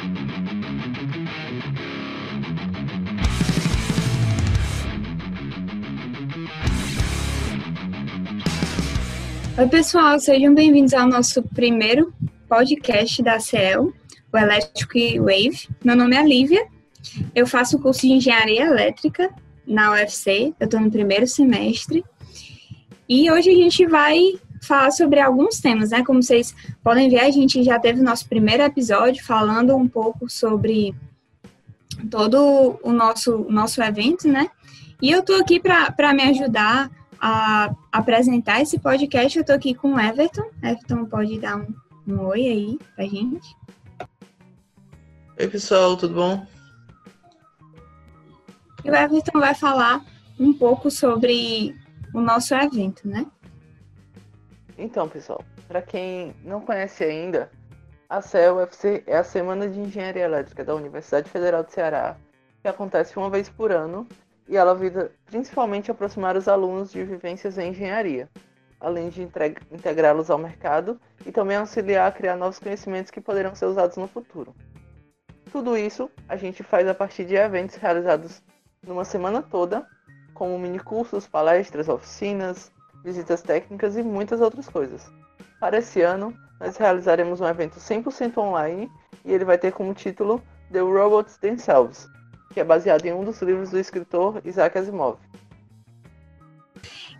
Oi, pessoal, sejam bem-vindos ao nosso primeiro podcast da CEL, o Electric Wave. Meu nome é Lívia, eu faço o curso de Engenharia Elétrica na UFC, eu estou no primeiro semestre. E hoje a gente vai falar sobre alguns temas, né? Como vocês podem ver, a gente já teve o nosso primeiro episódio falando um pouco sobre todo o nosso, nosso evento, né? E eu estou aqui para me ajudar a apresentar esse podcast. Eu estou aqui com o Everton. Everton pode dar um, um oi aí pra gente. Oi, pessoal, tudo bom? E o Everton vai falar um pouco sobre o nosso evento, né? Então, pessoal, para quem não conhece ainda, a CEL-UFC é a Semana de Engenharia Elétrica da Universidade Federal do Ceará, que acontece uma vez por ano e ela visa principalmente aproximar os alunos de vivências em engenharia, além de integrá-los ao mercado e também auxiliar a criar novos conhecimentos que poderão ser usados no futuro. Tudo isso a gente faz a partir de eventos realizados numa semana toda, como minicursos, palestras, oficinas, visitas técnicas e muitas outras coisas. Para esse ano, nós realizaremos um evento 100% online e ele vai ter como título The Robots Themselves, que é baseado em um dos livros do escritor Isaac Asimov.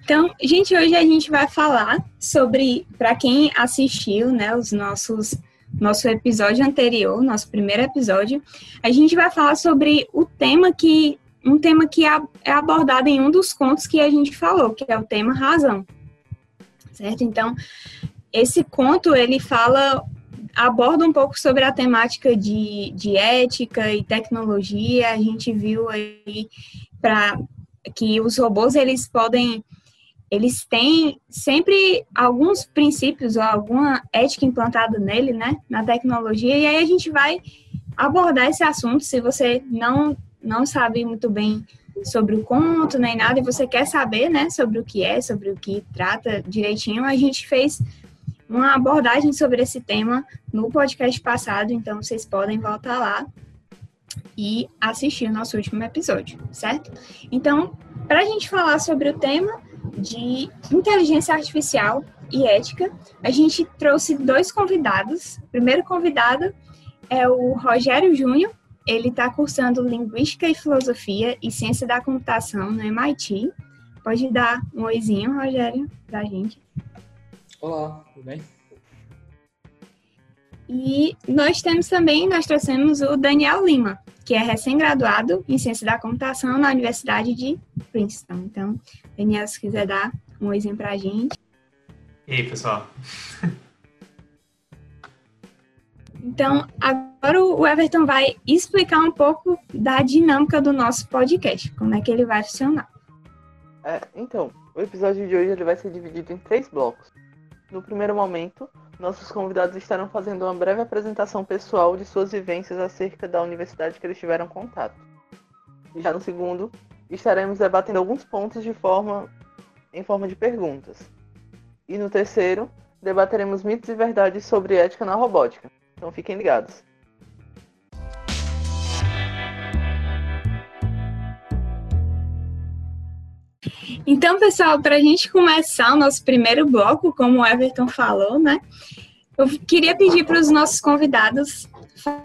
Então, gente, hoje a gente vai falar sobre, para quem assistiu, né, os nossos nosso episódio anterior, nosso primeiro episódio, a gente vai falar sobre o tema que um tema que é, é abordado em um dos contos que a gente falou, que é o tema razão. Certo? Então, esse conto ele fala aborda um pouco sobre a temática de, de ética e tecnologia. A gente viu aí para que os robôs eles podem eles têm sempre alguns princípios ou alguma ética implantada nele, né, na tecnologia. E aí a gente vai abordar esse assunto. Se você não não sabe muito bem sobre o conto nem nada e você quer saber, né, sobre o que é, sobre o que trata direitinho, a gente fez uma abordagem sobre esse tema no podcast passado, então vocês podem voltar lá e assistir o nosso último episódio, certo? Então, para a gente falar sobre o tema de inteligência artificial e ética, a gente trouxe dois convidados. O primeiro convidado é o Rogério Júnior, ele está cursando Linguística e Filosofia e Ciência da Computação no MIT. Pode dar um oizinho, Rogério, para a gente. Olá, tudo bem? E nós temos também, nós trouxemos o Daniel Lima, que é recém-graduado em Ciência da Computação na Universidade de Princeton. Então, Daniel, se quiser dar um oizinho para a gente. E aí, pessoal? Então, agora o Everton vai explicar um pouco da dinâmica do nosso podcast, como é que ele vai funcionar. É, então, o episódio de hoje ele vai ser dividido em três blocos. No primeiro momento, nossos convidados estarão fazendo uma breve apresentação pessoal de suas vivências acerca da universidade que eles tiveram contato. Já no segundo, estaremos debatendo alguns pontos de forma em forma de perguntas. E no terceiro, debateremos mitos e verdades sobre ética na robótica. Então fiquem ligados. Então, pessoal, para a gente começar o nosso primeiro bloco, como o Everton falou, né? Eu queria pedir para os nossos convidados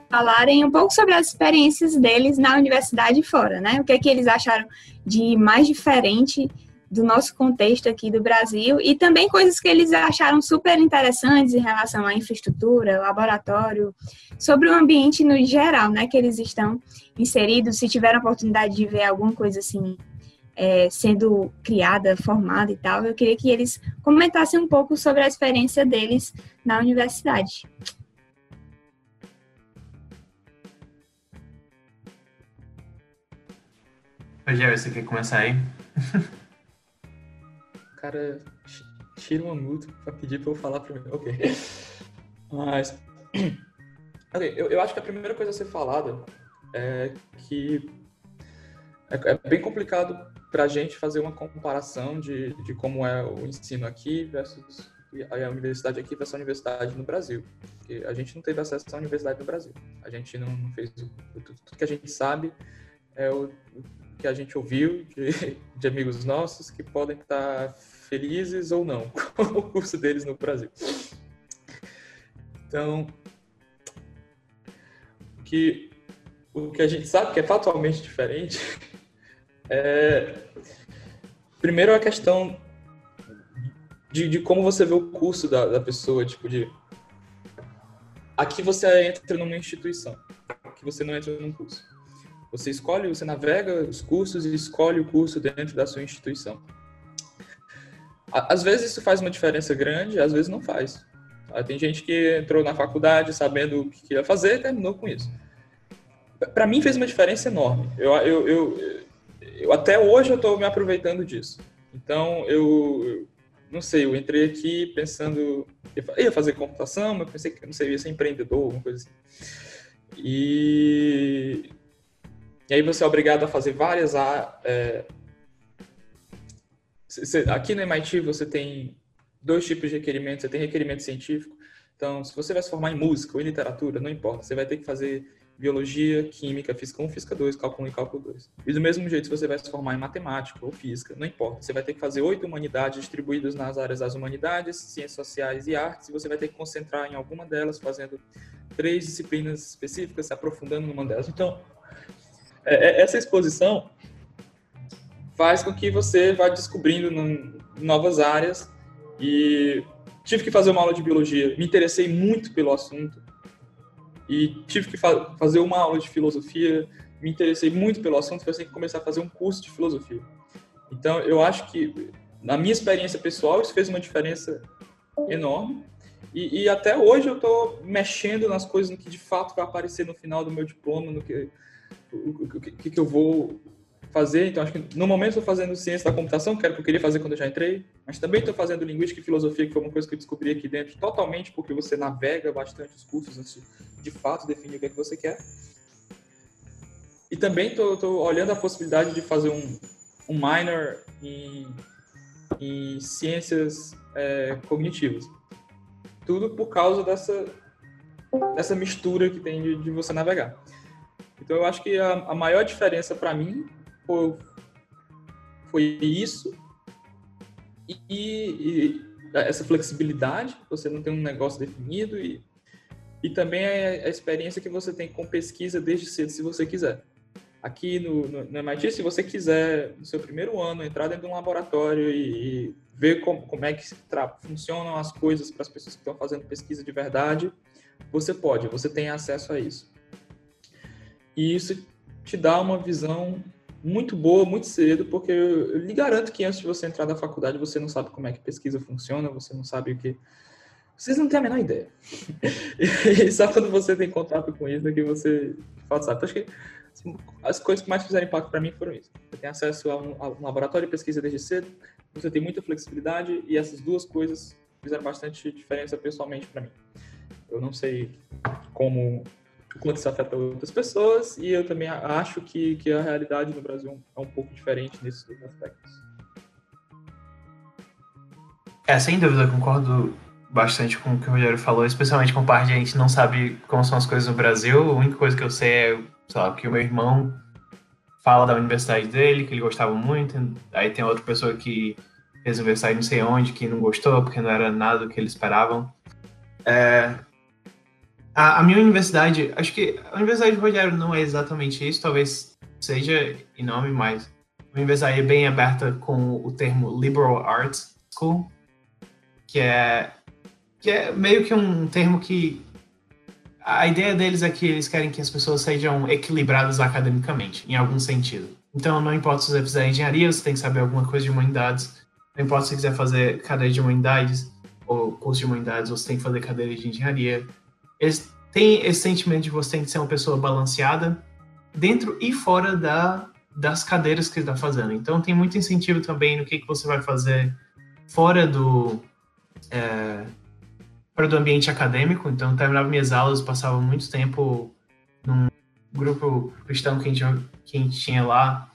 falarem um pouco sobre as experiências deles na universidade fora, né? O que é que eles acharam de mais diferente do nosso contexto aqui do Brasil e também coisas que eles acharam super interessantes em relação à infraestrutura, laboratório, sobre o ambiente no geral, né, que eles estão inseridos, se tiveram a oportunidade de ver alguma coisa assim é, sendo criada, formada e tal, eu queria que eles comentassem um pouco sobre a experiência deles na universidade. Rogério, você quer começar aí? Cara, tira uma multa pra pedir pra eu falar primeiro. Ok. Mas. Ok, eu, eu acho que a primeira coisa a ser falada é que é, é bem complicado para a gente fazer uma comparação de, de como é o ensino aqui versus a universidade aqui versus a universidade no Brasil. Porque a gente não teve acesso à universidade no Brasil. A gente não, não fez tudo, tudo que a gente sabe é o, que a gente ouviu de, de, amigos nossos que podem estar felizes ou não com o curso deles no Brasil. Então, que o que a gente sabe que é fatalmente diferente é primeiro a questão de, de como você vê o curso da, da pessoa, tipo de aqui você entra numa instituição, aqui você não entra num curso. Você escolhe, você navega os cursos e escolhe o curso dentro da sua instituição. Às vezes isso faz uma diferença grande, às vezes não faz. Tem gente que entrou na faculdade sabendo o que ia fazer e terminou com isso. Para mim fez uma diferença enorme. Eu, eu, eu, eu até hoje eu estou me aproveitando disso. Então eu, não sei, eu entrei aqui pensando ia fazer computação, mas pensei que não sei, ia ser empreendedor, alguma coisa assim. E, e aí você é obrigado a fazer várias é, aqui no MIT você tem dois tipos de requerimentos. Você tem requerimento científico. Então, se você vai se formar em música ou em literatura, não importa. Você vai ter que fazer biologia, química, física 1, física 2, cálculo 1 e cálculo 2. E do mesmo jeito, se você vai se formar em matemática ou física, não importa. Você vai ter que fazer oito humanidades distribuídas nas áreas das humanidades, ciências sociais e artes, e você vai ter que concentrar em alguma delas, fazendo três disciplinas específicas, se aprofundando numa delas. Então, é, é, essa exposição faz com que você vá descobrindo novas áreas. E tive que fazer uma aula de biologia, me interessei muito pelo assunto. E tive que fa fazer uma aula de filosofia, me interessei muito pelo assunto, foi assim que comecei a fazer um curso de filosofia. Então, eu acho que, na minha experiência pessoal, isso fez uma diferença enorme. E, e até hoje eu estou mexendo nas coisas no que de fato vai aparecer no final do meu diploma, no que, o, que, que eu vou fazer. Então, acho que no momento estou fazendo ciência da computação, que era o que eu queria fazer quando eu já entrei, mas também estou fazendo linguística e filosofia, que foi uma coisa que eu descobri aqui dentro, totalmente porque você navega bastante os cursos antes de, fato definir o que é que você quer. E também estou olhando a possibilidade de fazer um, um minor em, em ciências é, cognitivas. Tudo por causa dessa, dessa mistura que tem de, de você navegar. Então, eu acho que a, a maior diferença para mim foi, foi isso. E, e, essa flexibilidade, você não tem um negócio definido e, e também a, a, experiência que você tem com pesquisa desde cedo, se você quiser. Aqui no, no, no MIT, se você quiser, no seu primeiro ano, entrar dentro de um laboratório e, e ver como, como é que funcionam as coisas para as pessoas que estão fazendo pesquisa de verdade, você pode, você tem acesso a isso. E isso te dá uma visão muito boa, muito cedo, porque eu, lhe garanto que antes de você entrar na faculdade, você não sabe como é que pesquisa funciona, você não sabe o que. Vocês não têm a menor ideia. e só quando você tem contato com isso é que você fato sabe. Então, acho que as coisas que mais fizeram impacto para mim foram isso. Você tem acesso a um, a um laboratório de pesquisa desde cedo, você tem muita flexibilidade e essas duas coisas fizeram bastante diferença pessoalmente para mim. Eu não sei como quanto isso afeta outras pessoas, e eu também acho que, que a realidade no Brasil é um pouco diferente nesses dois aspectos. É, sem dúvida, concordo bastante com o que o Rogério falou, especialmente com parte de a gente não sabe como são as coisas no Brasil. A única coisa que eu sei é, sei lá, que o meu irmão fala da universidade dele, que ele gostava muito, aí tem outra pessoa que fez universidade não sei onde, que não gostou, porque não era nada do que eles esperavam. É, a, a, minha universidade, acho que a Universidade de Rogério não é exatamente isso, talvez seja enorme, mas a universidade é bem aberta com o termo Liberal Arts School, que é, que é meio que um termo que a ideia deles é que eles querem que as pessoas sejam equilibradas academicamente, em algum sentido. Então, não importa se você fizer engenharia, você tem que saber alguma coisa de humanidades. Não importa se você quiser fazer cadeira de humanidades ou curso de humanidades, você tem que fazer cadeira de engenharia eles têm esse sentimento de você tem que ser uma pessoa balanceada dentro e fora da, das cadeiras que está fazendo. Então tem muito incentivo também no que, que você vai fazer fora do é, fora do ambiente acadêmico. Então eu terminava minhas aulas, passava muito tempo num grupo cristão que a gente, que a gente tinha lá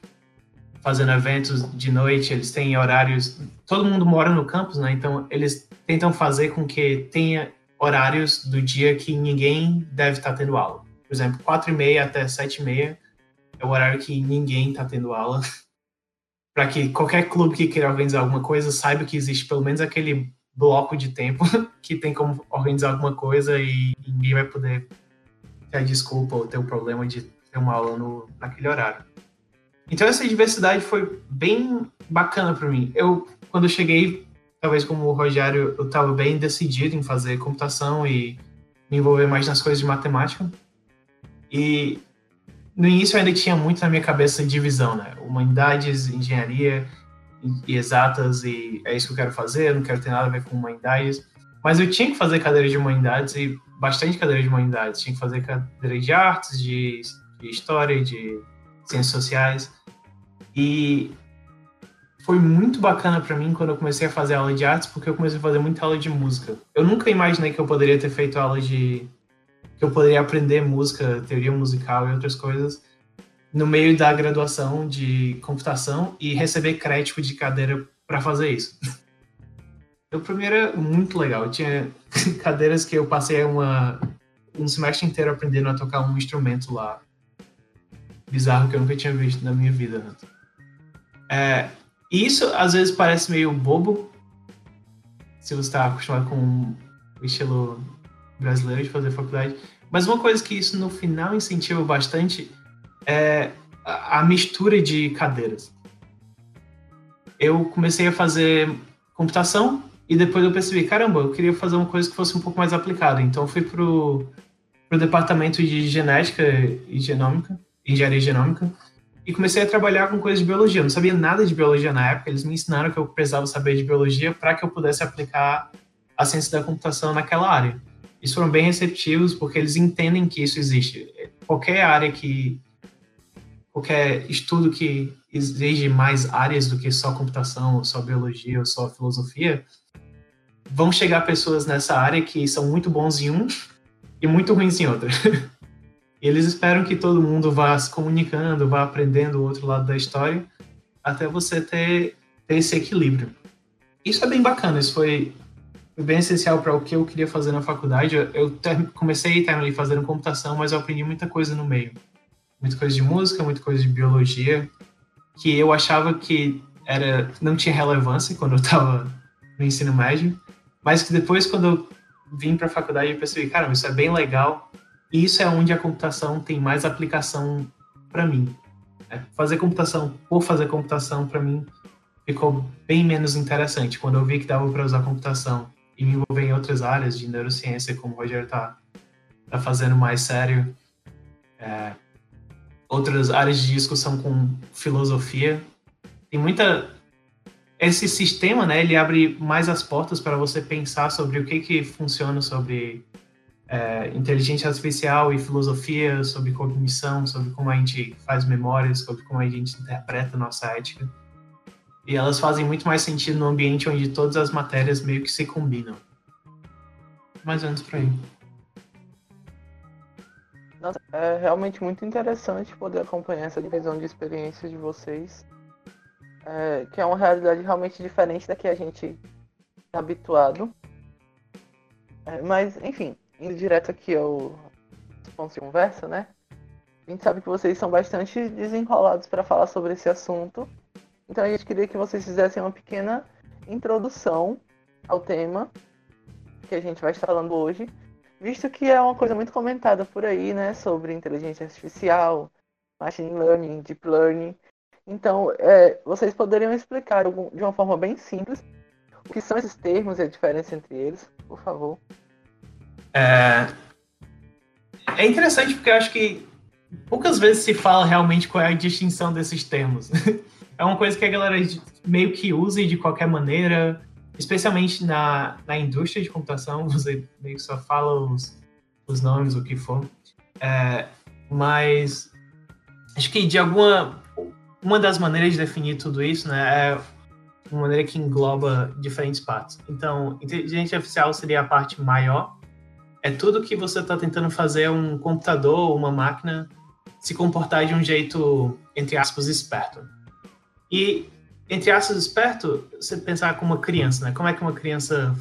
fazendo eventos de noite, eles têm horários. Todo mundo mora no campus, né? Então eles tentam fazer com que tenha horários do dia que ninguém deve estar tendo aula. Por exemplo, 4 e meia até 7 e meia é o horário que ninguém está tendo aula. para que qualquer clube que queira organizar alguma coisa saiba que existe pelo menos aquele bloco de tempo que tem como organizar alguma coisa e ninguém vai poder ter desculpa ou ter o problema de ter uma aula no, naquele horário. Então essa diversidade foi bem bacana para mim. Eu quando eu cheguei, talvez como o Rogério, eu estava bem decidido em fazer computação e me envolver mais nas coisas de matemática. E no início eu ainda tinha muito na minha cabeça divisão, né? Humanidades, engenharia e exatas e é isso que eu quero fazer, eu não quero ter nada a ver com humanidades. Mas eu tinha que fazer cadeira de humanidades e bastante cadeira de humanidades. Tinha que fazer cadeira de artes, de, de história, de ciências sociais. E foi muito bacana para mim quando eu comecei a fazer aula de artes, porque eu comecei a fazer muita aula de música. Eu nunca imaginei que eu poderia ter feito aula de que eu poderia aprender música, teoria musical e outras coisas no meio da graduação de computação e receber crédito de cadeira para fazer isso. O primeiro era muito legal. Eu tinha cadeiras que eu passei uma, um semestre inteiro aprendendo a tocar um instrumento lá. Bizarro que eu nunca tinha visto na minha vida. É, isso às vezes parece meio bobo, se você está acostumado com o estilo brasileiro de fazer faculdade. Mas uma coisa que isso no final incentiva bastante é a mistura de cadeiras. Eu comecei a fazer computação e depois eu percebi, caramba, eu queria fazer uma coisa que fosse um pouco mais aplicada. Então fui pro, pro departamento de genética e genômica, engenharia genômica, e comecei a trabalhar com coisas de biologia. Eu não sabia nada de biologia na época, eles me ensinaram que eu precisava saber de biologia para que eu pudesse aplicar a ciência da computação naquela área. Eles foram bem receptivos porque eles entendem que isso existe. Qualquer área que qualquer estudo que exige mais áreas do que só computação, ou só biologia, ou só filosofia, vão chegar pessoas nessa área que são muito bons em um e muito ruins em outra. eles esperam que todo mundo vá se comunicando, vá aprendendo o outro lado da história, até você ter, ter esse equilíbrio. Isso é bem bacana, isso foi, bem essencial para o que eu queria fazer na faculdade. Eu, ter, comecei terminei fazendo computação, mas eu aprendi muita coisa no meio. Muita coisa de música, muita coisa de biologia, que eu achava que era não tinha relevância quando eu estava no ensino médio, mas que depois, quando eu vim para a faculdade, eu percebi, cara, isso é bem legal e isso é onde a computação tem mais aplicação para mim. É, fazer computação por fazer computação, para mim, ficou bem menos interessante. Quando eu vi que dava para usar computação e me envolver em outras áreas de neurociência, como o Roger está tá fazendo mais sério, é, outras áreas de discussão com filosofia. Tem muita. Esse sistema, né, ele abre mais as portas para você pensar sobre o que, que funciona sobre é, inteligência artificial e filosofia, sobre cognição, sobre como a gente faz memórias, sobre como a gente interpreta nossa ética. E elas fazem muito mais sentido no ambiente onde todas as matérias meio que se combinam. Mais ou menos por aí. Nossa, é realmente muito interessante poder acompanhar essa divisão de experiências de vocês, é, que é uma realidade realmente diferente da que a gente está habituado. É, mas, enfim, indo direto aqui ao ponto de conversa, né? A gente sabe que vocês são bastante desenrolados para falar sobre esse assunto. Então a gente queria que vocês fizessem uma pequena introdução ao tema que a gente vai estar falando hoje, visto que é uma coisa muito comentada por aí, né, sobre inteligência artificial, machine learning, deep learning. Então, é, vocês poderiam explicar de uma forma bem simples o que são esses termos e a diferença entre eles, por favor? É, é interessante porque eu acho que poucas vezes se fala realmente qual é a distinção desses termos. é uma coisa que a galera meio que usa de qualquer maneira, especialmente na, na indústria de computação, você meio que só fala os, os nomes, o que for. É, mas acho que de alguma uma das maneiras de definir tudo isso, né, é uma maneira que engloba diferentes partes. Então, inteligência artificial seria a parte maior, é tudo que você está tentando fazer um computador, uma máquina, se comportar de um jeito, entre aspas, esperto. E, entre aspas, esperto, você pensar como uma criança, né? Como é que uma criança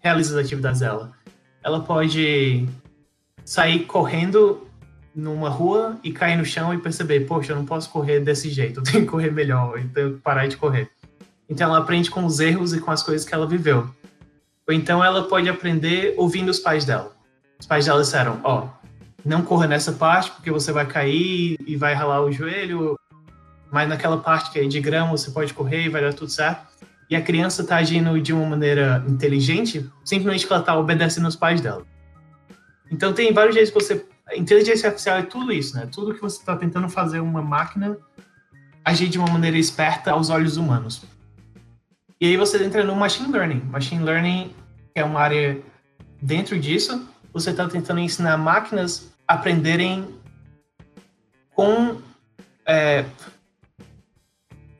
realiza as atividades dela? ela pode sair correndo numa rua e cair no chão e perceber, poxa, eu não posso correr desse jeito, eu tenho que correr melhor, eu tenho que parar de correr. Então ela aprende com os erros e com as coisas que ela viveu. Ou então ela pode aprender ouvindo os pais dela. Os pais dela disseram, ó, oh, não corra nessa parte porque você vai cair e vai ralar o joelho, mas naquela parte que é de grama você pode correr e vai dar tudo certo. E a criança está agindo de uma maneira inteligente, simplesmente ela está obedecendo os pais dela. Então tem vários jeitos que você inteligência artificial é tudo isso, né? Tudo que você está tentando fazer uma máquina agir de uma maneira esperta aos olhos humanos. E aí você entra no machine learning. Machine learning é uma área dentro disso. Você está tentando ensinar máquinas a aprenderem com é,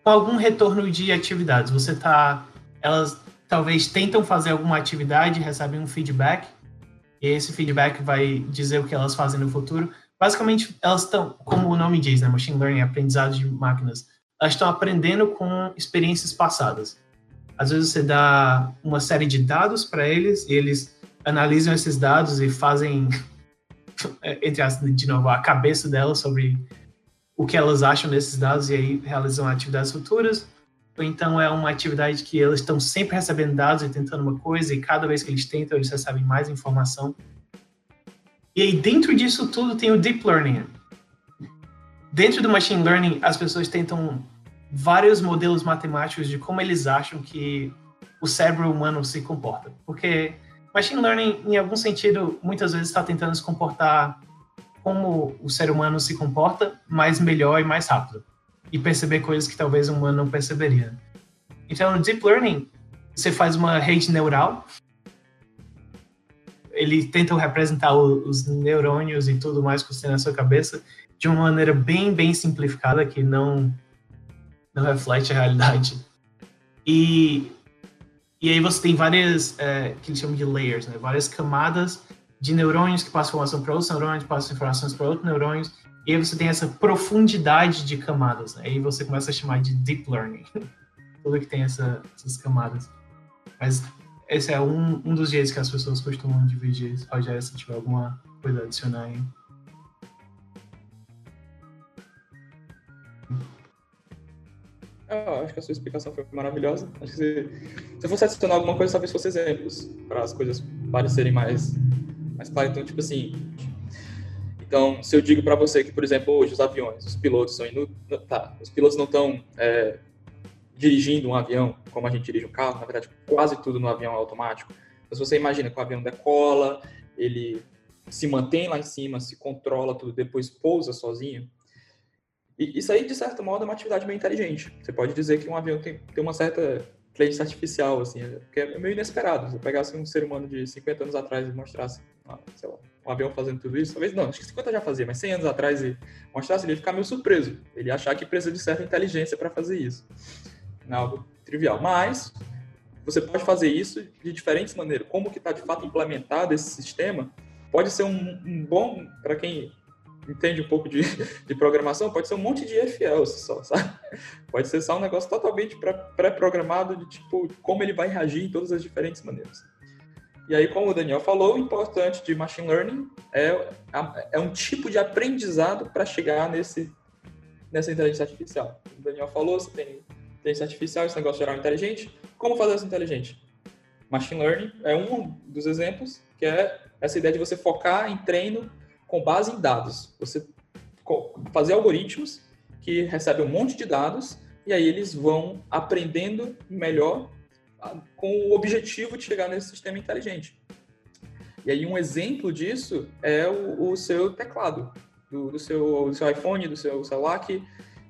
com algum retorno de atividades. Você tá, elas talvez tentam fazer alguma atividade, recebem um feedback e esse feedback vai dizer o que elas fazem no futuro. Basicamente, elas estão, como o nome diz, né, machine learning, aprendizado de máquinas, elas estão aprendendo com experiências passadas. Às vezes você dá uma série de dados para eles e eles analisam esses dados e fazem, entre as, de novo, a cabeça delas sobre o que elas acham desses dados e aí realizam atividades futuras. Ou então é uma atividade que eles estão sempre recebendo dados e tentando uma coisa, e cada vez que eles tentam, eles recebem mais informação. E aí, dentro disso tudo, tem o Deep Learning. Dentro do Machine Learning, as pessoas tentam vários modelos matemáticos de como eles acham que o cérebro humano se comporta. Porque Machine Learning, em algum sentido, muitas vezes está tentando se comportar como o ser humano se comporta, mas melhor e mais rápido e perceber coisas que talvez um humano não perceberia. Então, no Deep Learning, você faz uma rede neural, ele tenta representar os neurônios e tudo mais que você tem na sua cabeça de uma maneira bem, bem simplificada, que não, não reflete a realidade. E, e aí você tem várias, é, que eles chamam de layers, né? várias camadas de neurônios que passam informação para outros neurônios, passam informações para outros neurônios, e aí você tem essa profundidade de camadas, né? Aí você começa a chamar de deep learning. Tudo que tem essa, essas camadas. Mas esse é um, um dos jeitos que as pessoas costumam dividir. Rogério, se tiver alguma coisa a adicionar aí. Eu acho que a sua explicação foi maravilhosa. Acho que se, se eu fosse adicionar alguma coisa, talvez fosse exemplos, para as coisas parecerem mais, mais claras. Então, tipo assim, então, se eu digo para você que, por exemplo, hoje os aviões, os pilotos são tá, os pilotos não estão é, dirigindo um avião como a gente dirige um carro, na verdade, quase tudo no avião é automático. Então, se você imagina que o avião decola, ele se mantém lá em cima, se controla tudo, depois pousa sozinho. E isso aí, de certo modo, é uma atividade meio inteligente. Você pode dizer que um avião tem, tem uma certa inteligência artificial, assim, porque é meio inesperado. Se você pegasse um ser humano de 50 anos atrás e mostrasse, ah, sei lá, um avião fazendo tudo isso, talvez não, acho que 50 já fazia, mas 100 anos atrás e mostrasse, ele ia ficar meio surpreso. Ele ia achar que precisa de certa inteligência para fazer isso. Não é algo trivial. Mas você pode fazer isso de diferentes maneiras. Como que está de fato implementado esse sistema pode ser um, um bom, para quem entende um pouco de, de, programação, pode ser um monte de EFL só, sabe? Pode ser só um negócio totalmente pré-programado de tipo como ele vai reagir em todas as diferentes maneiras. E aí, como o Daniel falou, o importante de machine learning é, é um tipo de aprendizado para chegar nesse, nessa inteligência artificial. O Daniel falou, você tem inteligência artificial, esse negócio geral inteligente. Como fazer isso inteligente? Machine learning é um dos exemplos, que é essa ideia de você focar em treino com base em dados. Você fazer algoritmos que recebem um monte de dados e aí eles vão aprendendo melhor com o objetivo de chegar nesse sistema inteligente. E aí um exemplo disso é o, o seu teclado, do, do, seu, do seu iPhone, do seu celular, que,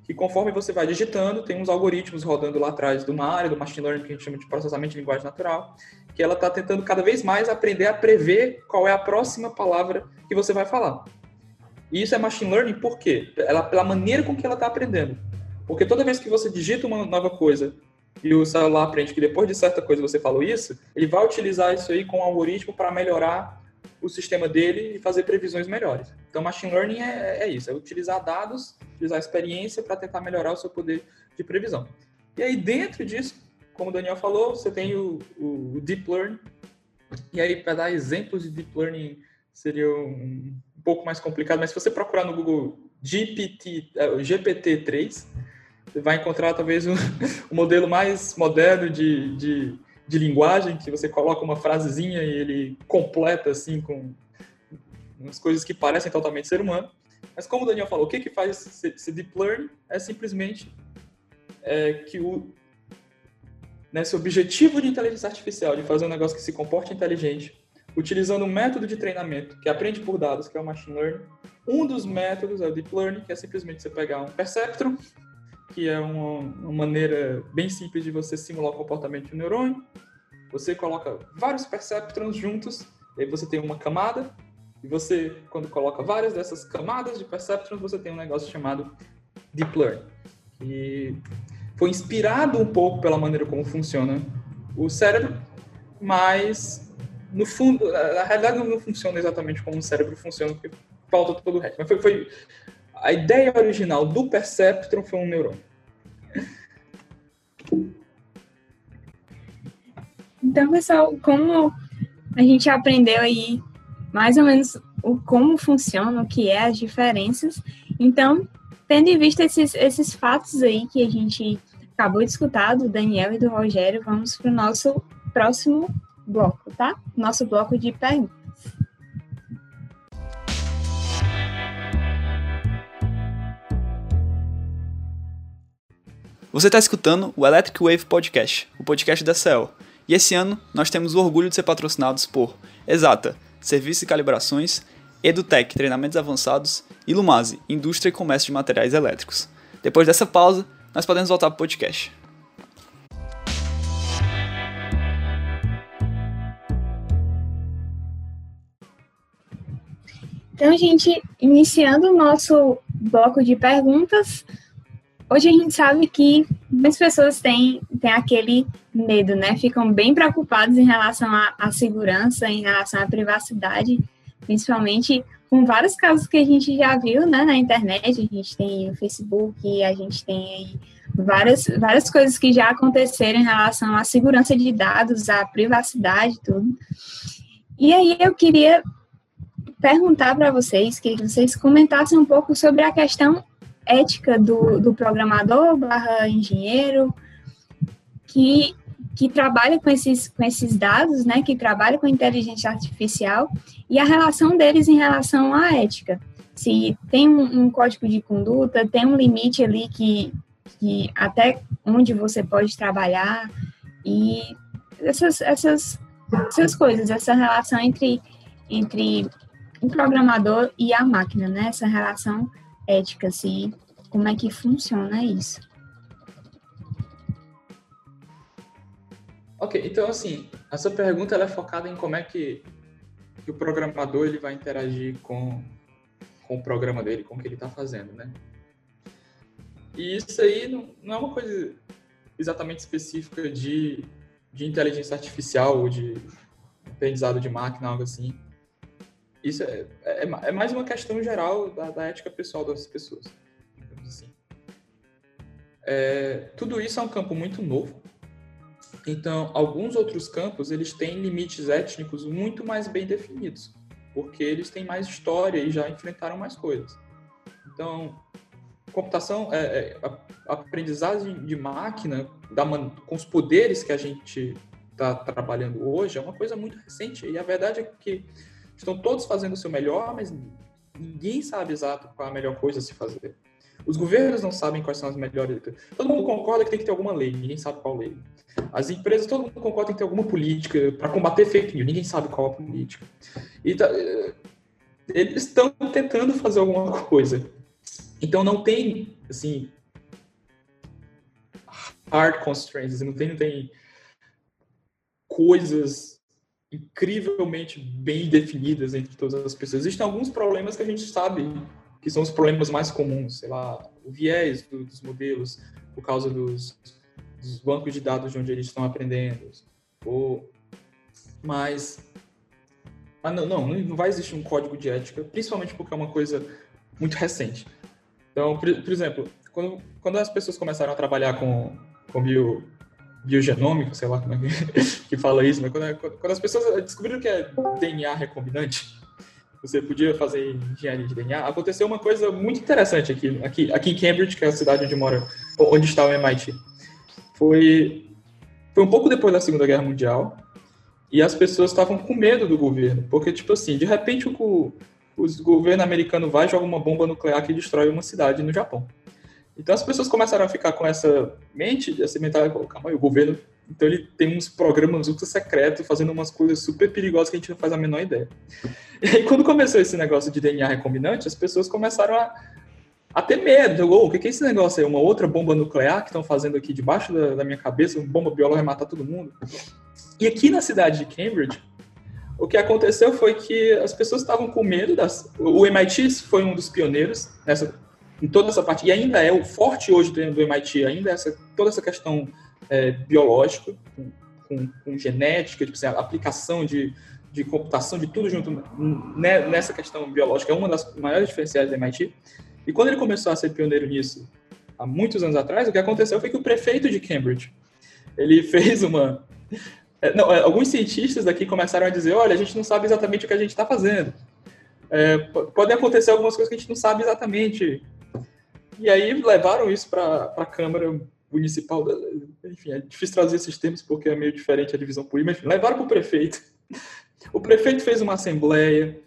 que conforme você vai digitando, tem uns algoritmos rodando lá atrás de uma área do machine learning que a gente chama de processamento de linguagem natural, que ela está tentando cada vez mais aprender a prever qual é a próxima palavra que você vai falar. E isso é machine learning por quê? Ela, pela maneira com que ela está aprendendo. Porque toda vez que você digita uma nova coisa e o celular aprende que depois de certa coisa você falou isso, ele vai utilizar isso aí com um algoritmo para melhorar o sistema dele e fazer previsões melhores. Então, machine learning é, é isso, é utilizar dados, utilizar experiência para tentar melhorar o seu poder de previsão. E aí, dentro disso, como o Daniel falou, você tem o, o Deep Learning, E aí, para dar exemplos de deep learning, seria um, um pouco mais complicado, mas se você procurar no Google GPT, GPT-3, você vai encontrar talvez um modelo mais moderno de, de, de, linguagem, que você coloca uma frasezinha e ele completa assim com umas coisas que parecem totalmente ser humano. Mas como o Daniel falou, o que, que faz esse deep learning é simplesmente é, que o nesse objetivo de inteligência artificial, de fazer um negócio que se comporte inteligente, utilizando um método de treinamento que aprende por dados, que é o machine learning. Um dos métodos é o deep learning, que é simplesmente você pegar um perceptron, que é uma, uma maneira bem simples de você simular o comportamento de um neurônio. Você coloca vários perceptrons juntos, e aí você tem uma camada, e você, quando coloca várias dessas camadas de perceptrons, você tem um negócio chamado deep learning. E foi inspirado um pouco pela maneira como funciona o cérebro, mas no fundo, na realidade não funciona exatamente como o cérebro funciona, porque falta todo o resto. Mas foi, foi a ideia original do perceptron foi um neurônio. Então, pessoal, como a gente aprendeu aí mais ou menos o como funciona, o que é as diferenças. Então, tendo em vista esses, esses fatos aí que a gente acabou de escutar do Daniel e do Rogério, vamos para o nosso próximo bloco, tá? Nosso bloco de perguntas. Você está escutando o Electric Wave Podcast, o podcast da CEL. E esse ano nós temos o orgulho de ser patrocinados por Exata, Serviços e Calibrações, EduTech, Treinamentos Avançados e Lumase, Indústria e Comércio de Materiais Elétricos. Depois dessa pausa, nós podemos voltar para o podcast. Então, gente, iniciando o nosso bloco de perguntas, hoje a gente sabe que muitas pessoas têm, têm aquele medo, né? Ficam bem preocupados em relação à, à segurança, em relação à privacidade, principalmente com vários casos que a gente já viu né, na internet, a gente tem o Facebook, a gente tem várias, várias coisas que já aconteceram em relação à segurança de dados, à privacidade, tudo. E aí eu queria perguntar para vocês, que vocês comentassem um pouco sobre a questão ética do, do programador barra engenheiro, que, que trabalha com esses, com esses dados, né, que trabalha com inteligência artificial, e a relação deles em relação à ética. Se tem um, um código de conduta, tem um limite ali que, que até onde você pode trabalhar, e essas, essas, essas coisas, essa relação entre, entre o programador e a máquina, né? Essa relação ética, se como é que funciona isso. Ok, então assim, essa pergunta ela é focada em como é que, que o programador ele vai interagir com, com o programa dele, com o que ele está fazendo, né? E isso aí não, não é uma coisa exatamente específica de, de inteligência artificial ou de aprendizado de máquina, algo assim. Isso é, é, é mais uma questão geral da, da, ética pessoal das pessoas. Assim. É, tudo isso é um campo muito novo. Então, alguns outros campos eles têm limites étnicos muito mais bem definidos, porque eles têm mais história e já enfrentaram mais coisas. Então, computação, é, é, aprendizagem de máquina da, com os poderes que a gente está trabalhando hoje é uma coisa muito recente. E a verdade é que Estão todos fazendo o seu melhor, mas ninguém sabe exato qual é a melhor coisa a se fazer. Os governos não sabem quais são as melhores. Todo mundo concorda que tem que ter alguma lei, ninguém sabe qual lei. As empresas, todo mundo concorda que tem que ter alguma política para combater fake news, ninguém sabe qual a política. E tá, eh, eles estão tentando fazer alguma coisa. Então não tem, assim, hard constraints, não tem, não tem coisas incrivelmente bem definidas entre todas as pessoas. Existem alguns problemas que a gente sabe que são os problemas mais comuns, sei lá, o viés do, dos modelos por causa dos, dos, bancos de dados de onde eles estão aprendendo, ou mas mas não, não, não vai existir um código de ética, principalmente porque é uma coisa muito recente. Então, por, por exemplo, quando, quando as pessoas começaram a trabalhar com, com biogenômica, sei lá como é que, fala isso, mas quando, quando as pessoas descobriram que é DNA recombinante, você podia fazer engenharia de DNA, aconteceu uma coisa muito interessante aqui, aqui, aqui em Cambridge, que é a cidade onde mora, onde está o MIT. Foi, foi um pouco depois da Segunda Guerra Mundial, e as pessoas estavam com medo do governo, porque, tipo assim, de repente o, o governo americano vai jogar uma bomba nuclear que destrói uma cidade no Japão. Então as pessoas começaram a ficar com essa mente, essa mentalidade, calma aí, o governo, então ele tem uns programas ultra secretos fazendo umas coisas super perigosas que a gente não faz a menor ideia. E aí quando começou esse negócio de DNA recombinante, as pessoas começaram a, a ter medo. Oh, o que é esse negócio aí? Uma outra bomba nuclear que estão fazendo aqui debaixo da, da minha cabeça, uma bomba biológica vai matar todo mundo. E aqui na cidade de Cambridge, o que aconteceu foi que as pessoas estavam com medo das. O MIT foi um dos pioneiros nessa, em toda essa parte, e ainda é o forte hoje do MIT, ainda é essa, toda essa questão é, biológica, com, com, com, genética, tipo assim, aplicação de, de computação, de tudo junto né, nessa questão biológica, é uma das maiores diferenciais do MIT. E quando ele começou a ser pioneiro nisso, há muitos anos atrás, o que aconteceu foi que o prefeito de Cambridge, ele fez uma, é, não, é, alguns cientistas daqui começaram a dizer, olha, a gente não sabe exatamente o que a gente está fazendo. É, podem acontecer algumas coisas que a gente não sabe exatamente. E aí levaram isso para a Câmara Municipal. Enfim, é difícil trazer esses termos porque é meio diferente a divisão política, mas enfim, levaram para o prefeito. O prefeito fez uma assembleia,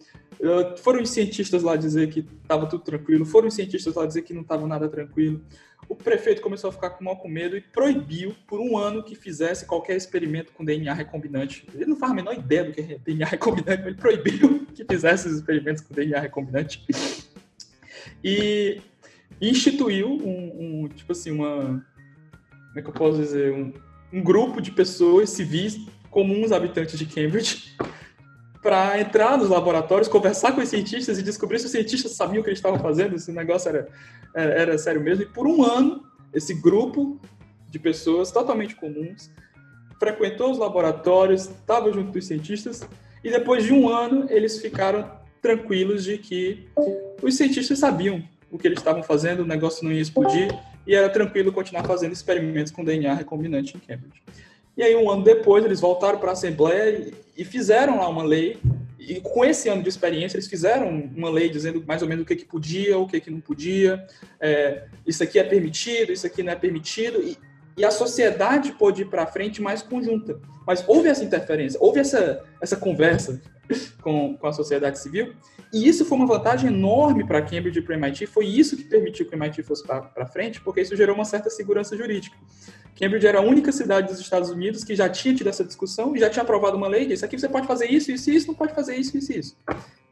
foram os cientistas lá dizer que estava tudo tranquilo, foram os cientistas lá dizer que não estava nada tranquilo o prefeito começou a ficar com mal com medo e proibiu por um ano que fizesse qualquer experimento com DNA recombinante. Ele não faz a menor ideia do que é DNA recombinante, mas ele proibiu que fizesse os experimentos com DNA recombinante. E instituiu um, um tipo assim, uma. Como é que eu posso dizer? Um, um grupo de pessoas civis comuns habitantes de Cambridge para entrar nos laboratórios, conversar com os cientistas e descobrir se os cientistas sabiam o que eles estavam fazendo, se o negócio era, era, era sério mesmo. E por um ano, esse grupo de pessoas totalmente comuns frequentou os laboratórios, estava junto dos cientistas, e depois de um ano eles ficaram tranquilos de que os cientistas sabiam o que eles estavam fazendo, o negócio não ia explodir, e era tranquilo continuar fazendo experimentos com DNA recombinante em Cambridge. E aí, um ano depois, eles voltaram para a Assembleia e fizeram lá uma lei. E com esse ano de experiência, eles fizeram uma lei dizendo mais ou menos o que, que podia, o que, que não podia. É, isso aqui é permitido, isso aqui não é permitido. E, e a sociedade pôde ir para frente mais conjunta. Mas houve essa interferência, houve essa, essa conversa com, com a sociedade civil. E isso foi uma vantagem enorme para Cambridge e para o MIT. Foi isso que permitiu que o MIT fosse para frente, porque isso gerou uma certa segurança jurídica. Cambridge era a única cidade dos Estados Unidos que já tinha tido essa discussão e já tinha aprovado uma lei e disse: aqui você pode fazer isso, isso isso, não pode fazer isso, isso isso.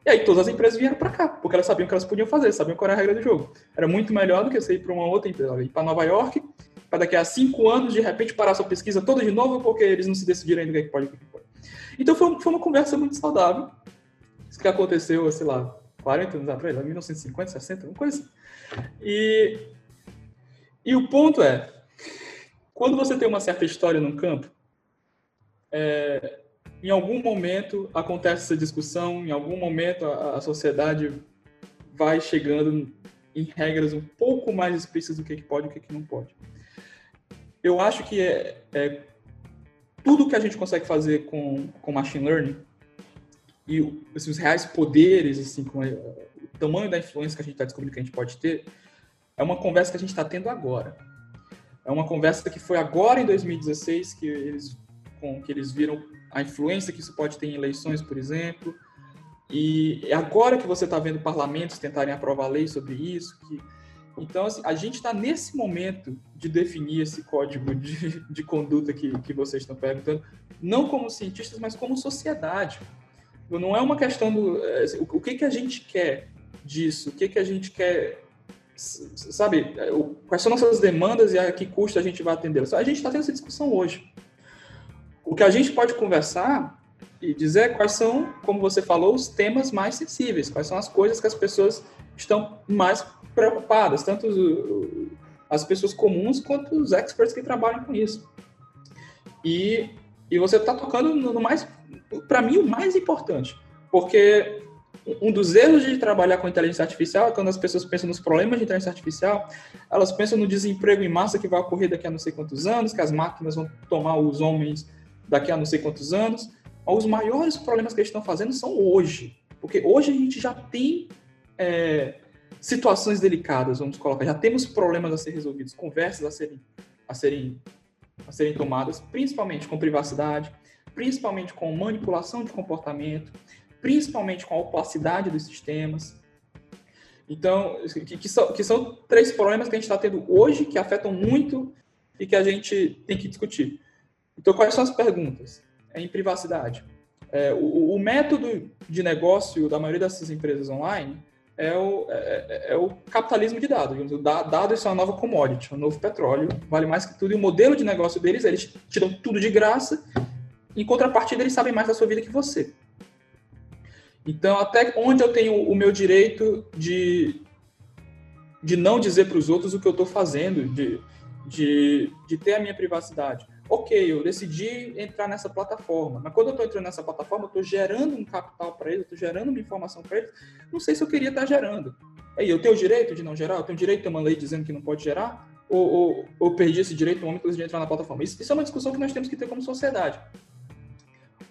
E aí todas as empresas vieram para cá, porque elas sabiam o que elas podiam fazer, sabiam qual era a regra do jogo. Era muito melhor do que você ir para uma outra empresa, ir para Nova York, para daqui a cinco anos, de repente, parar sua pesquisa toda de novo, porque eles não se decidiram ainda o que é pode e o que pode. Então foi, foi uma conversa muito saudável. Isso que aconteceu, sei lá, 40 anos atrás, 1950, 60, uma coisa assim. E, e o ponto é, quando você tem uma certa história num campo, é, em algum momento acontece essa discussão, em algum momento a, a, sociedade vai chegando em regras um pouco mais explícitas do que, que pode e o que, que não pode. Eu acho que é, é tudo que a gente consegue fazer com, com machine learning e assim, os reais poderes, assim, com a, o tamanho da influência que a gente está descobrindo que a gente pode ter, é uma conversa que a gente está tendo agora. É uma conversa que foi agora em 2016 que eles, com, que eles viram a influência que isso pode ter em eleições, por exemplo. E é agora que você está vendo parlamentos tentarem aprovar leis sobre isso. Que, então, assim, a gente está nesse momento de definir esse código de, de conduta que, que vocês estão perguntando, não como cientistas, mas como sociedade. Não é uma questão do. É, o que, que a gente quer disso? O que, que a gente quer sabe, quais são nossas demandas e a que custo a gente vai atender. A gente está tendo essa discussão hoje. O que a gente pode conversar e dizer quais são, como você falou, os temas mais sensíveis, quais são as coisas que as pessoas estão mais preocupadas, tanto as pessoas comuns quanto os experts que trabalham com isso. E, e você está tocando no mais, para mim, o mais importante, porque um dos erros de trabalhar com inteligência artificial é quando as pessoas pensam nos problemas de inteligência artificial, elas pensam no desemprego em massa que vai ocorrer daqui a não sei quantos anos, que as máquinas vão tomar os homens daqui a não sei quantos anos. Os maiores problemas que eles estão fazendo são hoje, porque hoje a gente já tem é, situações delicadas, vamos colocar, já temos problemas a ser resolvidos, conversas a serem, a serem, a serem tomadas, principalmente com privacidade, principalmente com manipulação de comportamento, principalmente com a opacidade dos sistemas. Então, que, que, são, que são três problemas que a gente está tendo hoje, que afetam muito e que a gente tem que discutir. Então, quais são as perguntas? É em privacidade. É, o, o, método de negócio da maioria dessas empresas online é o, é, é, é o capitalismo de dados. O dado é uma nova commodity, um novo petróleo, vale mais que tudo. E o modelo de negócio deles, eles tiram tudo de graça em contrapartida, eles sabem mais da sua vida que você. Então, até onde eu tenho o meu direito de, de não dizer para os outros o que eu estou fazendo, de, de, de ter a minha privacidade. Ok, eu decidi entrar nessa plataforma, mas quando eu estou entrando nessa plataforma, eu estou gerando um capital para eles, estou gerando uma informação para eles, não sei se eu queria estar tá gerando. Aí, eu tenho o direito de não gerar? Eu tenho o direito de ter uma lei dizendo que não pode gerar? Ou, ou, ou perdi esse direito no momento de entrar na plataforma? Isso, isso é uma discussão que nós temos que ter como sociedade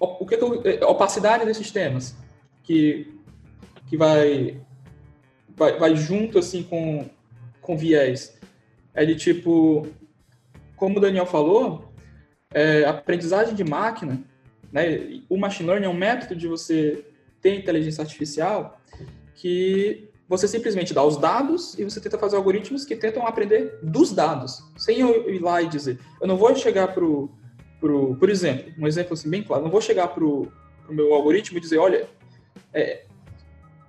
o que, que eu, é, opacidade desses temas que que vai vai, vai junto assim com com viés é de tipo como o Daniel falou é, aprendizagem de máquina né o machine learning é um método de você ter inteligência artificial que você simplesmente dá os dados e você tenta fazer algoritmos que tentam aprender dos dados, sem eu ir lá e dizer. Eu não vou chegar para o pro, por exemplo, um exemplo assim bem claro, não vou chegar para o meu algoritmo e dizer, olha, é,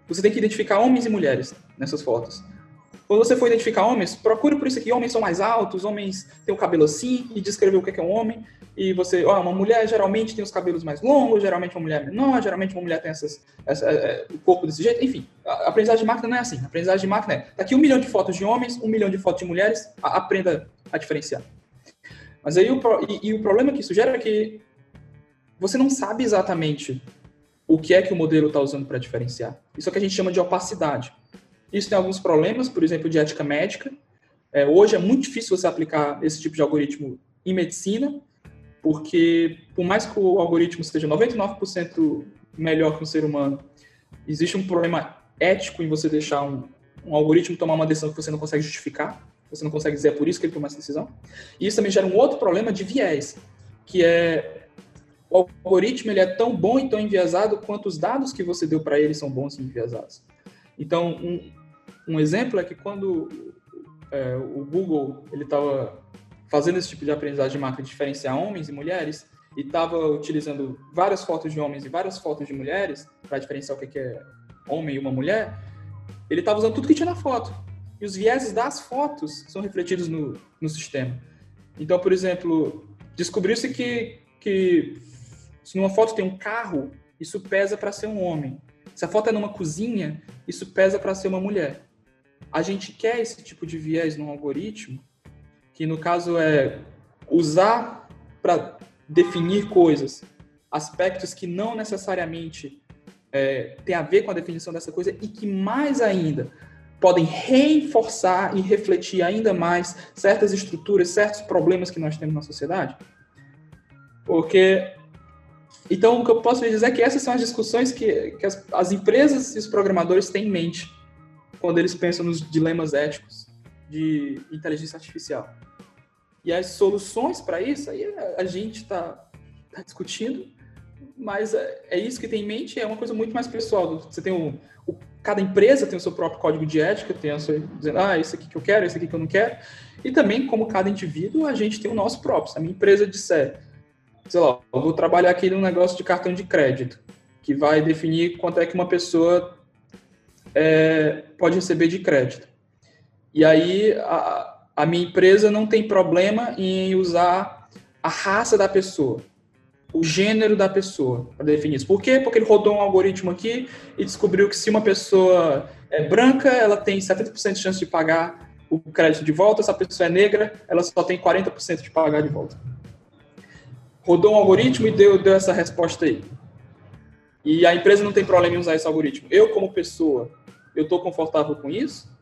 você tem que identificar homens e mulheres nessas fotos. Quando você for identificar homens, procure por isso aqui, homens são mais altos, homens têm o cabelo assim, e descrever o que é um homem, e você, ó, uma mulher geralmente tem os cabelos mais longos, geralmente uma mulher menor, geralmente uma mulher tem essas, essa, é, o corpo desse jeito, enfim. A aprendizagem de máquina não é assim. A aprendizagem de máquina é, tá aqui um milhão de fotos de homens, um milhão de fotos de mulheres, aprenda a diferenciar. Mas aí o, e, e o problema que isso gera é que você não sabe exatamente o que é que o modelo está usando para diferenciar. Isso é o que a gente chama de opacidade. Isso tem alguns problemas, por exemplo, de ética médica. É, hoje é muito difícil você aplicar esse tipo de algoritmo em medicina, porque por mais que o algoritmo seja 99% melhor que um ser humano, existe um problema ético em você deixar um, um algoritmo tomar uma decisão que você não consegue justificar. Você não consegue dizer é por isso que ele tomou essa decisão. E isso também gera um outro problema de viés, que é o algoritmo ele é tão bom e tão enviesado quanto os dados que você deu para ele são bons e enviesados. Então, um, um exemplo é que quando é, o Google ele estava fazendo esse tipo de aprendizagem de marca, de diferenciar homens e mulheres, e estava utilizando várias fotos de homens e várias fotos de mulheres para diferenciar o que é homem e uma mulher, ele estava usando tudo que tinha na foto e os vieses das fotos são refletidos no, no sistema. Então, por exemplo, descobriu-se que, que se numa foto tem um carro, isso pesa para ser um homem. Se a foto é numa cozinha, isso pesa para ser uma mulher. A gente quer esse tipo de viés no algoritmo, que no caso é usar para definir coisas, aspectos que não necessariamente é, tem a ver com a definição dessa coisa e que mais ainda podem reforçar e refletir ainda mais certas estruturas, certos problemas que nós temos na sociedade? Porque. Então, o que eu posso lhe dizer é que essas são as discussões que, que as, as empresas e os programadores têm em mente quando eles pensam nos dilemas éticos de inteligência artificial. E as soluções para isso, aí a gente está tá discutindo, mas é, é, isso que tem em mente, é uma coisa muito mais pessoal. Você tem o, o cada empresa tem o seu próprio código de ética, tem a sua, dizendo, ah, esse aqui que eu quero, esse aqui que eu não quero. E também, como cada indivíduo, a gente tem o nosso próprio. Se a minha empresa disser, sei lá, eu vou trabalhar aqui num negócio de cartão de crédito, que vai definir quanto é que uma pessoa é, pode receber de crédito. E aí, a, a minha empresa não tem problema em usar a raça da pessoa o gênero da pessoa para definir isso. Por quê? Porque ele rodou um algoritmo aqui e descobriu que se uma pessoa é branca, ela tem 70% de chance de pagar o crédito de volta, se a pessoa é negra, ela só tem 40% de pagar de volta. Rodou um algoritmo e deu, deu essa resposta aí. e a empresa não tem problema em usar esse algoritmo. Eu, como pessoa, eu estou confortável com isso?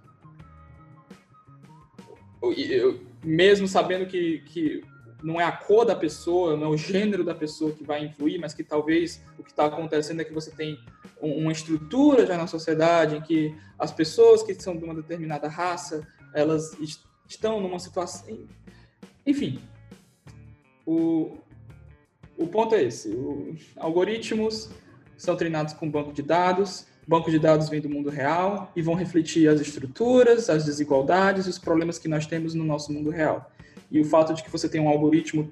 Eu, eu, mesmo sabendo que, que não é a cor da pessoa, não é o gênero da pessoa que vai influir, mas que talvez o que está acontecendo é que você tem uma estrutura já na sociedade em que as pessoas que são de uma determinada raça, elas estão numa situação... Enfim, o, o ponto é esse. O, algoritmos são treinados com banco de dados, banco de dados vem do mundo real e vão refletir as estruturas, as desigualdades e os problemas que nós temos no nosso mundo real. E o fato de que você tem um algoritmo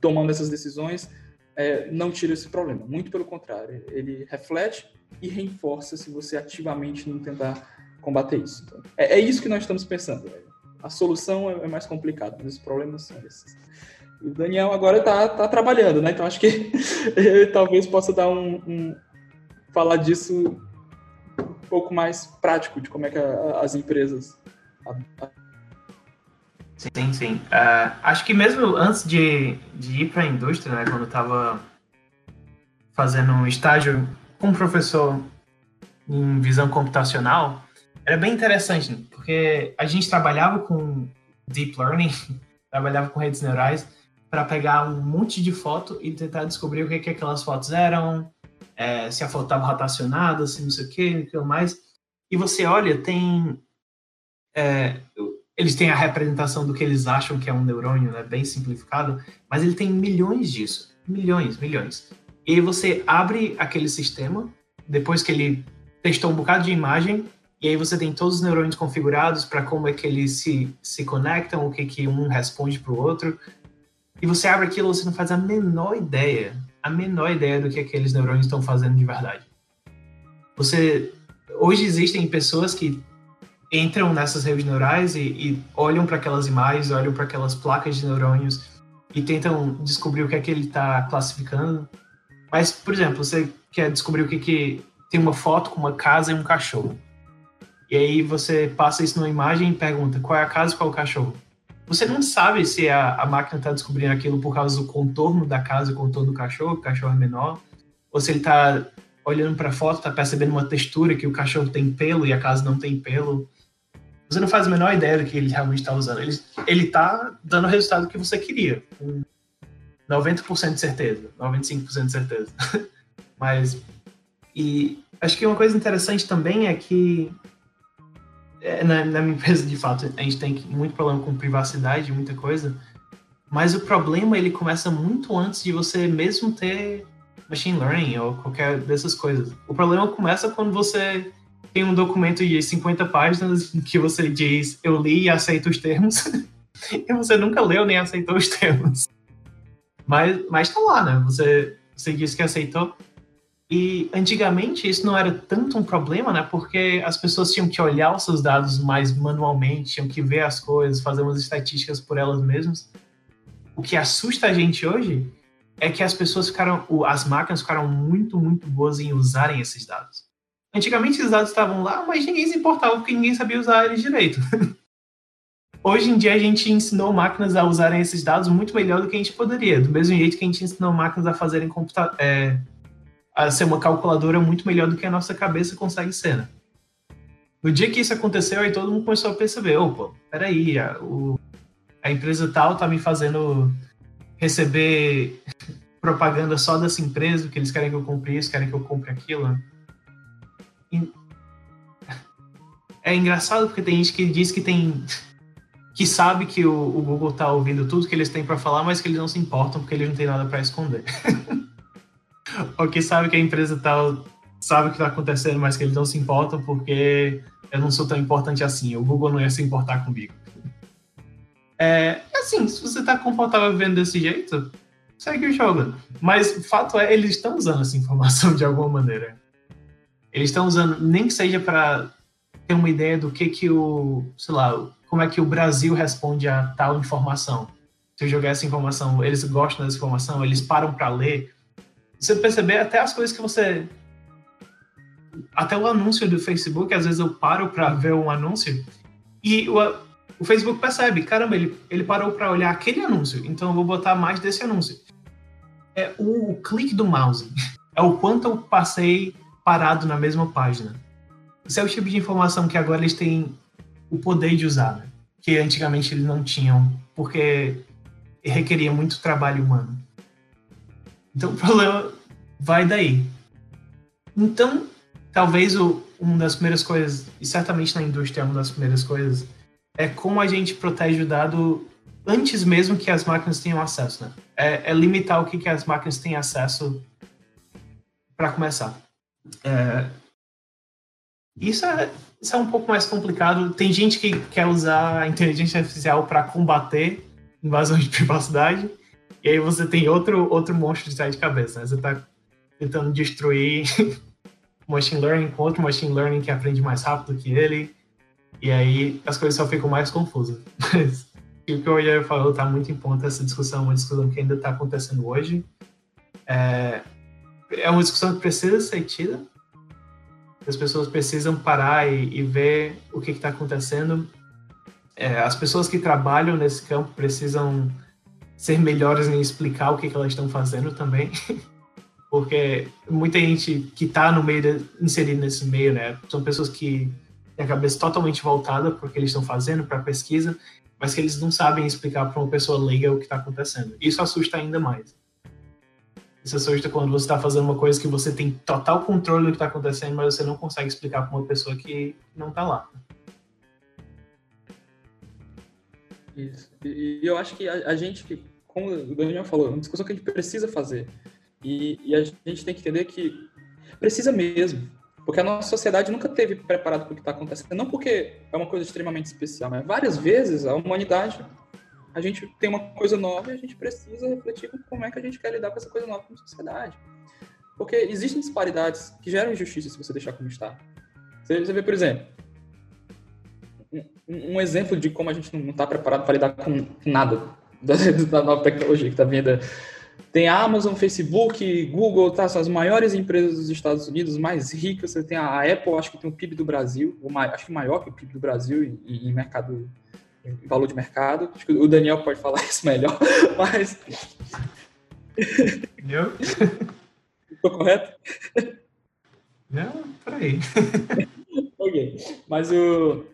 tomando essas decisões é, não tira esse problema. Muito pelo contrário, ele reflete e reforça se você ativamente não tentar combater isso. Então, é, é, isso que nós estamos pensando. A solução é, é mais complicada, mas os problemas são esses. E o Daniel agora está tá trabalhando, né? Então acho que talvez possa dar um, um, falar disso um pouco mais prático de como é que a, as empresas a, a Sim, sim. Uh, acho que mesmo antes de, de ir para a indústria, né, quando eu estava fazendo um estágio como professor em visão computacional, era bem interessante, porque a gente trabalhava com deep learning, trabalhava com redes neurais, para pegar um monte de foto e tentar descobrir o que, que aquelas fotos eram, é, se a foto estava rotacionada, se não sei o que, o que mais. E você olha, tem é, eles têm a representação do que eles acham que é um neurônio, né, bem simplificado, mas ele tem milhões disso, milhões, milhões. E você abre aquele sistema, depois que ele testou um bocado de imagem, e aí você tem todos os neurônios configurados para como é que eles se, se conectam, o que, que um responde para o outro. E você abre aquilo, você não faz a menor ideia, a menor ideia do que aqueles neurônios estão fazendo de verdade. Você hoje existem pessoas que entram nessas redes neurais e, e olham para aquelas imagens, olham para aquelas placas de neurônios e tentam descobrir o que é que ele está classificando. Mas, por exemplo, você quer descobrir o que, que tem uma foto com uma casa e um cachorro. E aí você passa isso numa imagem e pergunta qual é a casa e qual é o cachorro. Você não sabe se a, a máquina está descobrindo aquilo por causa do contorno da casa e contorno do cachorro, o cachorro é menor, ou se ele está olhando para a foto, está percebendo uma textura que o cachorro tem pelo e a casa não tem pelo. Você não faz a menor ideia do que ele realmente está usando. Ele, ele tá dando o resultado que você queria. Com 90% de certeza. 95% de certeza. Mas. E acho que uma coisa interessante também é que. É, na, na, minha empresa, de fato, a gente tem muito problema com privacidade, muita coisa. Mas o problema ele começa muito antes de você mesmo ter machine learning ou qualquer dessas coisas. O problema começa quando você tem um documento de 50 páginas que você diz eu li e aceito os termos, e você nunca leu nem aceitou os termos. Mas, mas tá lá, né? Você, você disse que aceitou. E antigamente isso não era tanto um problema, né? Porque as pessoas tinham que olhar os seus dados mais manualmente, tinham que ver as coisas, fazer umas estatísticas por elas mesmas. O que assusta a gente hoje é que as pessoas ficaram, as máquinas ficaram muito, muito boas em usarem esses dados. Antigamente os dados estavam lá, mas ninguém se importava porque ninguém sabia usar eles direito. Hoje em dia a gente ensinou máquinas a usarem esses dados muito melhor do que a gente poderia, do mesmo jeito que a gente ensinou máquinas a fazerem computa é, a ser uma calculadora muito melhor do que a nossa cabeça consegue ser. Né? No dia que isso aconteceu, aí todo mundo começou a perceber, opa, peraí, a, o, a empresa tal tá me fazendo receber propaganda só dessa empresa, que eles querem que eu compre isso, querem que eu compre aquilo. Né? É engraçado porque tem gente que diz que tem. que sabe que o, o Google tá ouvindo tudo que eles têm para falar, mas que eles não se importam porque eles não têm nada para esconder. Ou que sabe que a empresa tal sabe o que tá acontecendo, mas que eles não se importam porque eu não sou tão importante assim. O Google não ia se importar comigo. É, assim, se você tá confortável vendo desse jeito, segue o jogo. Mas o fato é, eles estão usando essa informação de alguma maneira. Eles estão usando, nem que seja para ter uma ideia do que que o, sei lá, como é que o Brasil responde a tal informação. Se eu jogar essa informação, eles gostam dessa informação, eles param para ler. Você perceber até as coisas que você até o anúncio do Facebook, às vezes eu paro para ver um anúncio e o, o Facebook percebe, caramba, ele, ele parou para olhar aquele anúncio, então eu vou botar mais desse anúncio. É o, o clique do mouse é o quanto eu passei parado na mesma página. Isso é o tipo de informação que agora eles têm o poder de usar, né? que antigamente eles não tinham, porque requeria muito trabalho humano. Então o problema vai daí. Então, talvez o, uma das primeiras coisas, e certamente na indústria é uma das primeiras coisas, é como a gente protege o dado antes mesmo que as máquinas tenham acesso, né? É, é limitar o que, que as máquinas têm acesso para começar. É, isso, é, isso é um pouco mais complicado. Tem gente que quer usar a inteligência artificial para combater invasão de privacidade, e aí você tem outro, outro monstro de de cabeça. Né? Você está tentando destruir machine learning com outro machine learning que aprende mais rápido que ele, e aí as coisas só ficam mais confusas. Mas o que o Rogério falou está muito em ponto essa discussão, uma discussão que ainda está acontecendo hoje. É, é uma discussão que precisa ser tida. As pessoas precisam parar e, e ver o que está acontecendo. É, as pessoas que trabalham nesse campo precisam ser melhores em explicar o que, que elas estão fazendo também. Porque muita gente que está no meio, de, nesse meio, né, são pessoas que têm a cabeça totalmente voltada para o que eles estão fazendo, para a pesquisa, mas que eles não sabem explicar para uma pessoa leiga o que está acontecendo. Isso assusta ainda mais. Isso assusta quando você está fazendo uma coisa que você tem total controle do que está acontecendo, mas você não consegue explicar para uma pessoa que não está lá. Isso. E eu acho que a, a, gente, como o Daniel falou, é uma discussão que a gente precisa fazer. E, e a gente tem que entender que precisa mesmo. Porque a nossa sociedade nunca teve preparado para o que está acontecendo. Não porque é uma coisa extremamente especial, mas várias vezes a humanidade a gente tem uma coisa nova e a gente precisa refletir como é que a gente quer lidar com essa coisa nova como sociedade. Porque existem disparidades que geram injustiça se você deixar como está. Você, você vê, por exemplo, um, exemplo de como a gente não está preparado para lidar com nada da, da nova tecnologia que está vindo. Tem a Amazon, Facebook, Google, tá, são as maiores empresas dos Estados Unidos, mais ricas. Você tem a Apple, acho que tem o PIB do Brasil, acho que maior que o PIB do Brasil em, em mercado em valor de mercado. Acho que o Daniel pode falar isso melhor, mas. Entendeu? Estou correto? Não, peraí. ok. Mas o.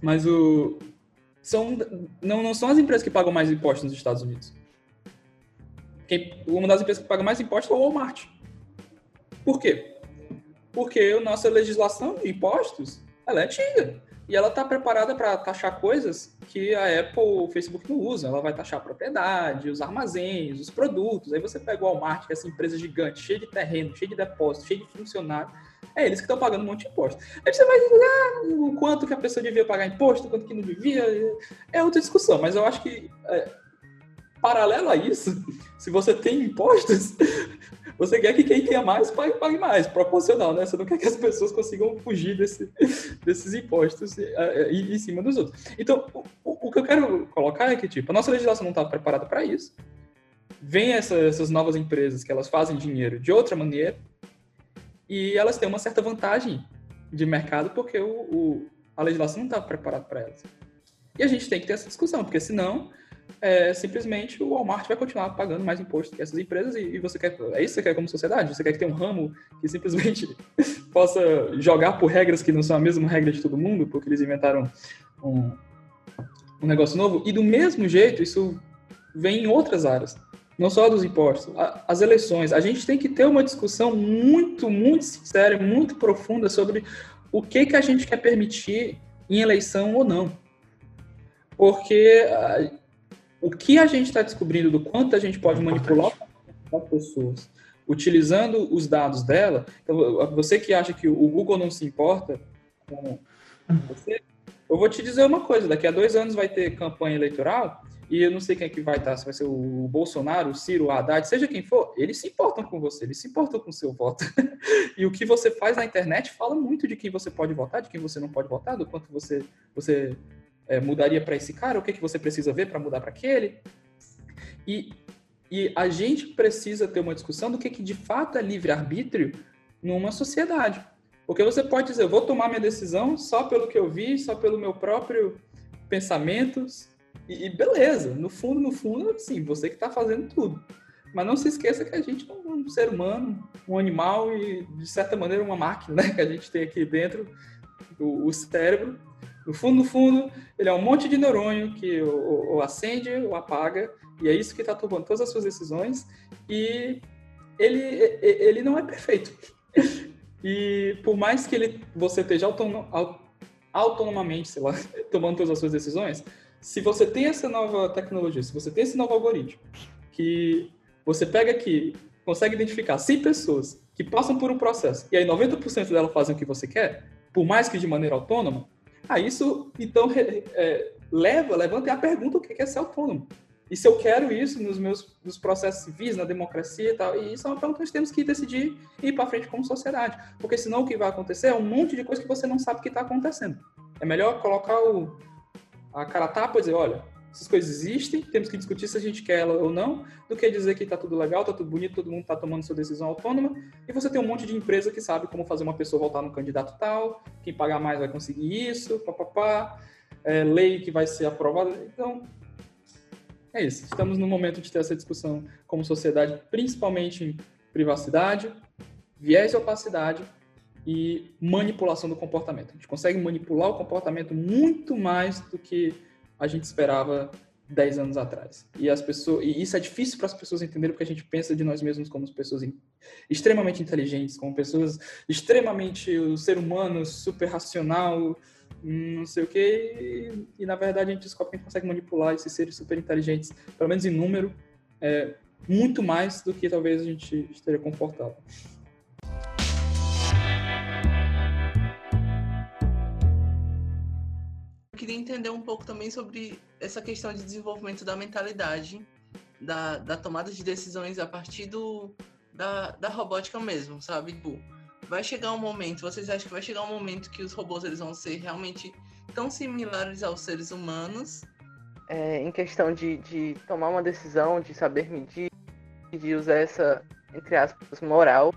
Mas o. São, não, não são as empresas que pagam mais impostos nos Estados Unidos. Quem, uma das empresas que paga mais impostos é o Walmart. Por quê? Porque a nossa legislação de impostos ela é antiga. E ela está preparada para taxar coisas que a Apple, o Facebook não usa. Ela vai taxar a propriedade, os armazéns, os produtos. Aí você pega o Walmart, que é essa empresa gigante, cheia de terreno, cheia de depósito, cheia de funcionário. É eles que estão pagando um monte de imposto. Aí você vai dizer ah, o quanto que a pessoa devia pagar imposto, quanto que não devia. É outra discussão, mas eu acho que é, paralelo a isso, se você tem impostos, você quer que quem tenha mais pague, pague mais, proporcional, né? Você não quer que as pessoas consigam fugir desse, desses impostos em, em cima dos outros. Então, o, o, que eu quero colocar é que, tipo, a nossa legislação não está preparada para isso. Vem essa, essas novas empresas que elas fazem dinheiro de outra maneira e elas têm uma certa vantagem de mercado porque o, o a legislação não está preparada para elas. E a gente tem que ter essa discussão, porque senão é, simplesmente o Walmart vai continuar pagando mais imposto que essas empresas e, e, você quer. É isso que você quer como sociedade? Você quer que tenha um ramo que simplesmente possa jogar por regras que não são a mesma regra de todo mundo, porque eles inventaram um, um negócio novo? E do mesmo jeito, isso vem em outras áreas. Não só dos impostos, a, as eleições. A gente tem que ter uma discussão muito, muito sincera, muito profunda sobre o que, que a gente quer permitir em eleição ou não. Porque o que a gente está descobrindo do quanto a gente pode manipular as pessoas utilizando os dados dela. Então, você que acha que o Google não se importa com você, eu vou te dizer uma coisa: daqui a dois anos vai ter campanha eleitoral e eu não sei quem é que vai estar, se vai ser o Bolsonaro, o Ciro, o Haddad, seja quem for, eles se importam com você, eles se importam com o seu voto. e o que você faz na internet fala muito de quem você pode votar, de quem você não pode votar, do quanto você, você é, mudaria para esse cara, o que, é que você precisa ver para mudar para aquele. E, e a gente precisa ter uma discussão do que, que de fato é livre-arbítrio numa sociedade. Porque você pode dizer, eu vou tomar minha decisão só pelo que eu vi, só pelo meu próprio pensamentos, e, e beleza, no fundo, no fundo, sim, você que está fazendo tudo. Mas não se esqueça que a gente é um ser humano, um animal e, de certa maneira, uma máquina, né? Que a gente tem aqui dentro, o, o cérebro. No fundo, no fundo, ele é um monte de neurônio que ou, acende ou apaga, e é isso que está tomando todas as suas decisões, e ele, ele não é perfeito. E por mais que ele, você esteja autonomamente, sei lá, tomando todas as suas decisões, se você tem essa nova tecnologia, se você tem esse novo algoritmo, que você pega aqui, consegue identificar 100 pessoas que passam por um processo, e aí 90% delas fazem o que você quer, por mais que de maneira autônoma, ah, isso então é, leva, levanta a pergunta o que é ser autônomo. E se eu quero isso nos meus nos processos civis, na democracia e tal, e isso é uma pergunta que nós temos que decidir e ir para frente como sociedade. Porque senão o que vai acontecer é um monte de coisa que você não sabe que está acontecendo. É melhor colocar o, a cara tapa e dizer, olha, essas coisas existem, temos que discutir se a gente quer ela ou não, do que dizer que está tudo legal, está tudo bonito, todo mundo está tomando sua decisão autônoma, e você tem um monte de empresa que sabe como fazer uma pessoa voltar no candidato tal, quem pagar mais vai conseguir isso, papapá, é, lei que vai ser aprovada. Então, é isso. Estamos no momento de ter essa discussão como sociedade, principalmente em privacidade, viés de opacidade e manipulação do comportamento. A gente consegue manipular o comportamento muito mais do que a gente esperava 10 anos atrás. E as pessoas, e isso é difícil para as pessoas entenderem porque a gente pensa de nós mesmos como pessoas extremamente inteligentes, como pessoas extremamente o ser humano super racional, não sei o que, e, na verdade a gente descobre que a gente consegue manipular esses seres super inteligentes, pelo menos em número, é, muito mais do que talvez a gente esteja confortável. Eu queria entender um pouco também sobre essa questão de desenvolvimento da mentalidade, da, da tomada de decisões a partir do, da, da robótica mesmo, sabe? Tipo, vai chegar um momento, vocês acham que vai chegar um momento que os robôs eles vão ser realmente tão similares aos seres humanos? É, em questão de, de tomar uma decisão, de saber medir, de usar essa, entre aspas, moral.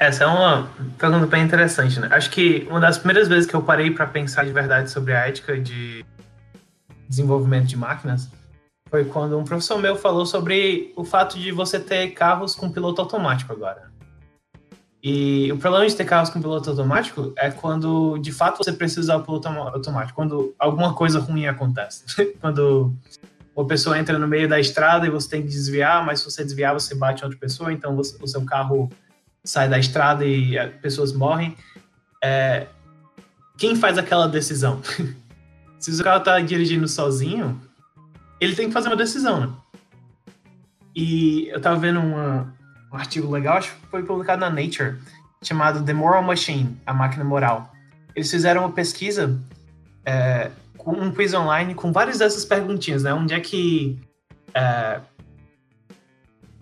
Essa é uma pergunta bem interessante, né? Acho que uma das primeiras vezes que eu parei para pensar de verdade sobre a ética de desenvolvimento de máquinas foi quando um professor meu falou sobre o fato de você ter carros com piloto automático agora. E o problema de ter carros com piloto automático é quando, de fato, você precisa usar o piloto automático, quando alguma coisa ruim acontece. quando uma pessoa entra no meio da estrada e você tem que desviar, mas se você desviar, você bate outra pessoa, então você, o seu carro sai da estrada e pessoas morrem. É, quem faz aquela decisão? se o carro está dirigindo sozinho, ele tem que fazer uma decisão, né? E eu tava vendo uma, um artigo legal, acho que foi publicado na Nature, chamado The Moral Machine, a máquina moral. Eles fizeram uma pesquisa é, com um quiz online com várias dessas perguntinhas, né? Onde é que é,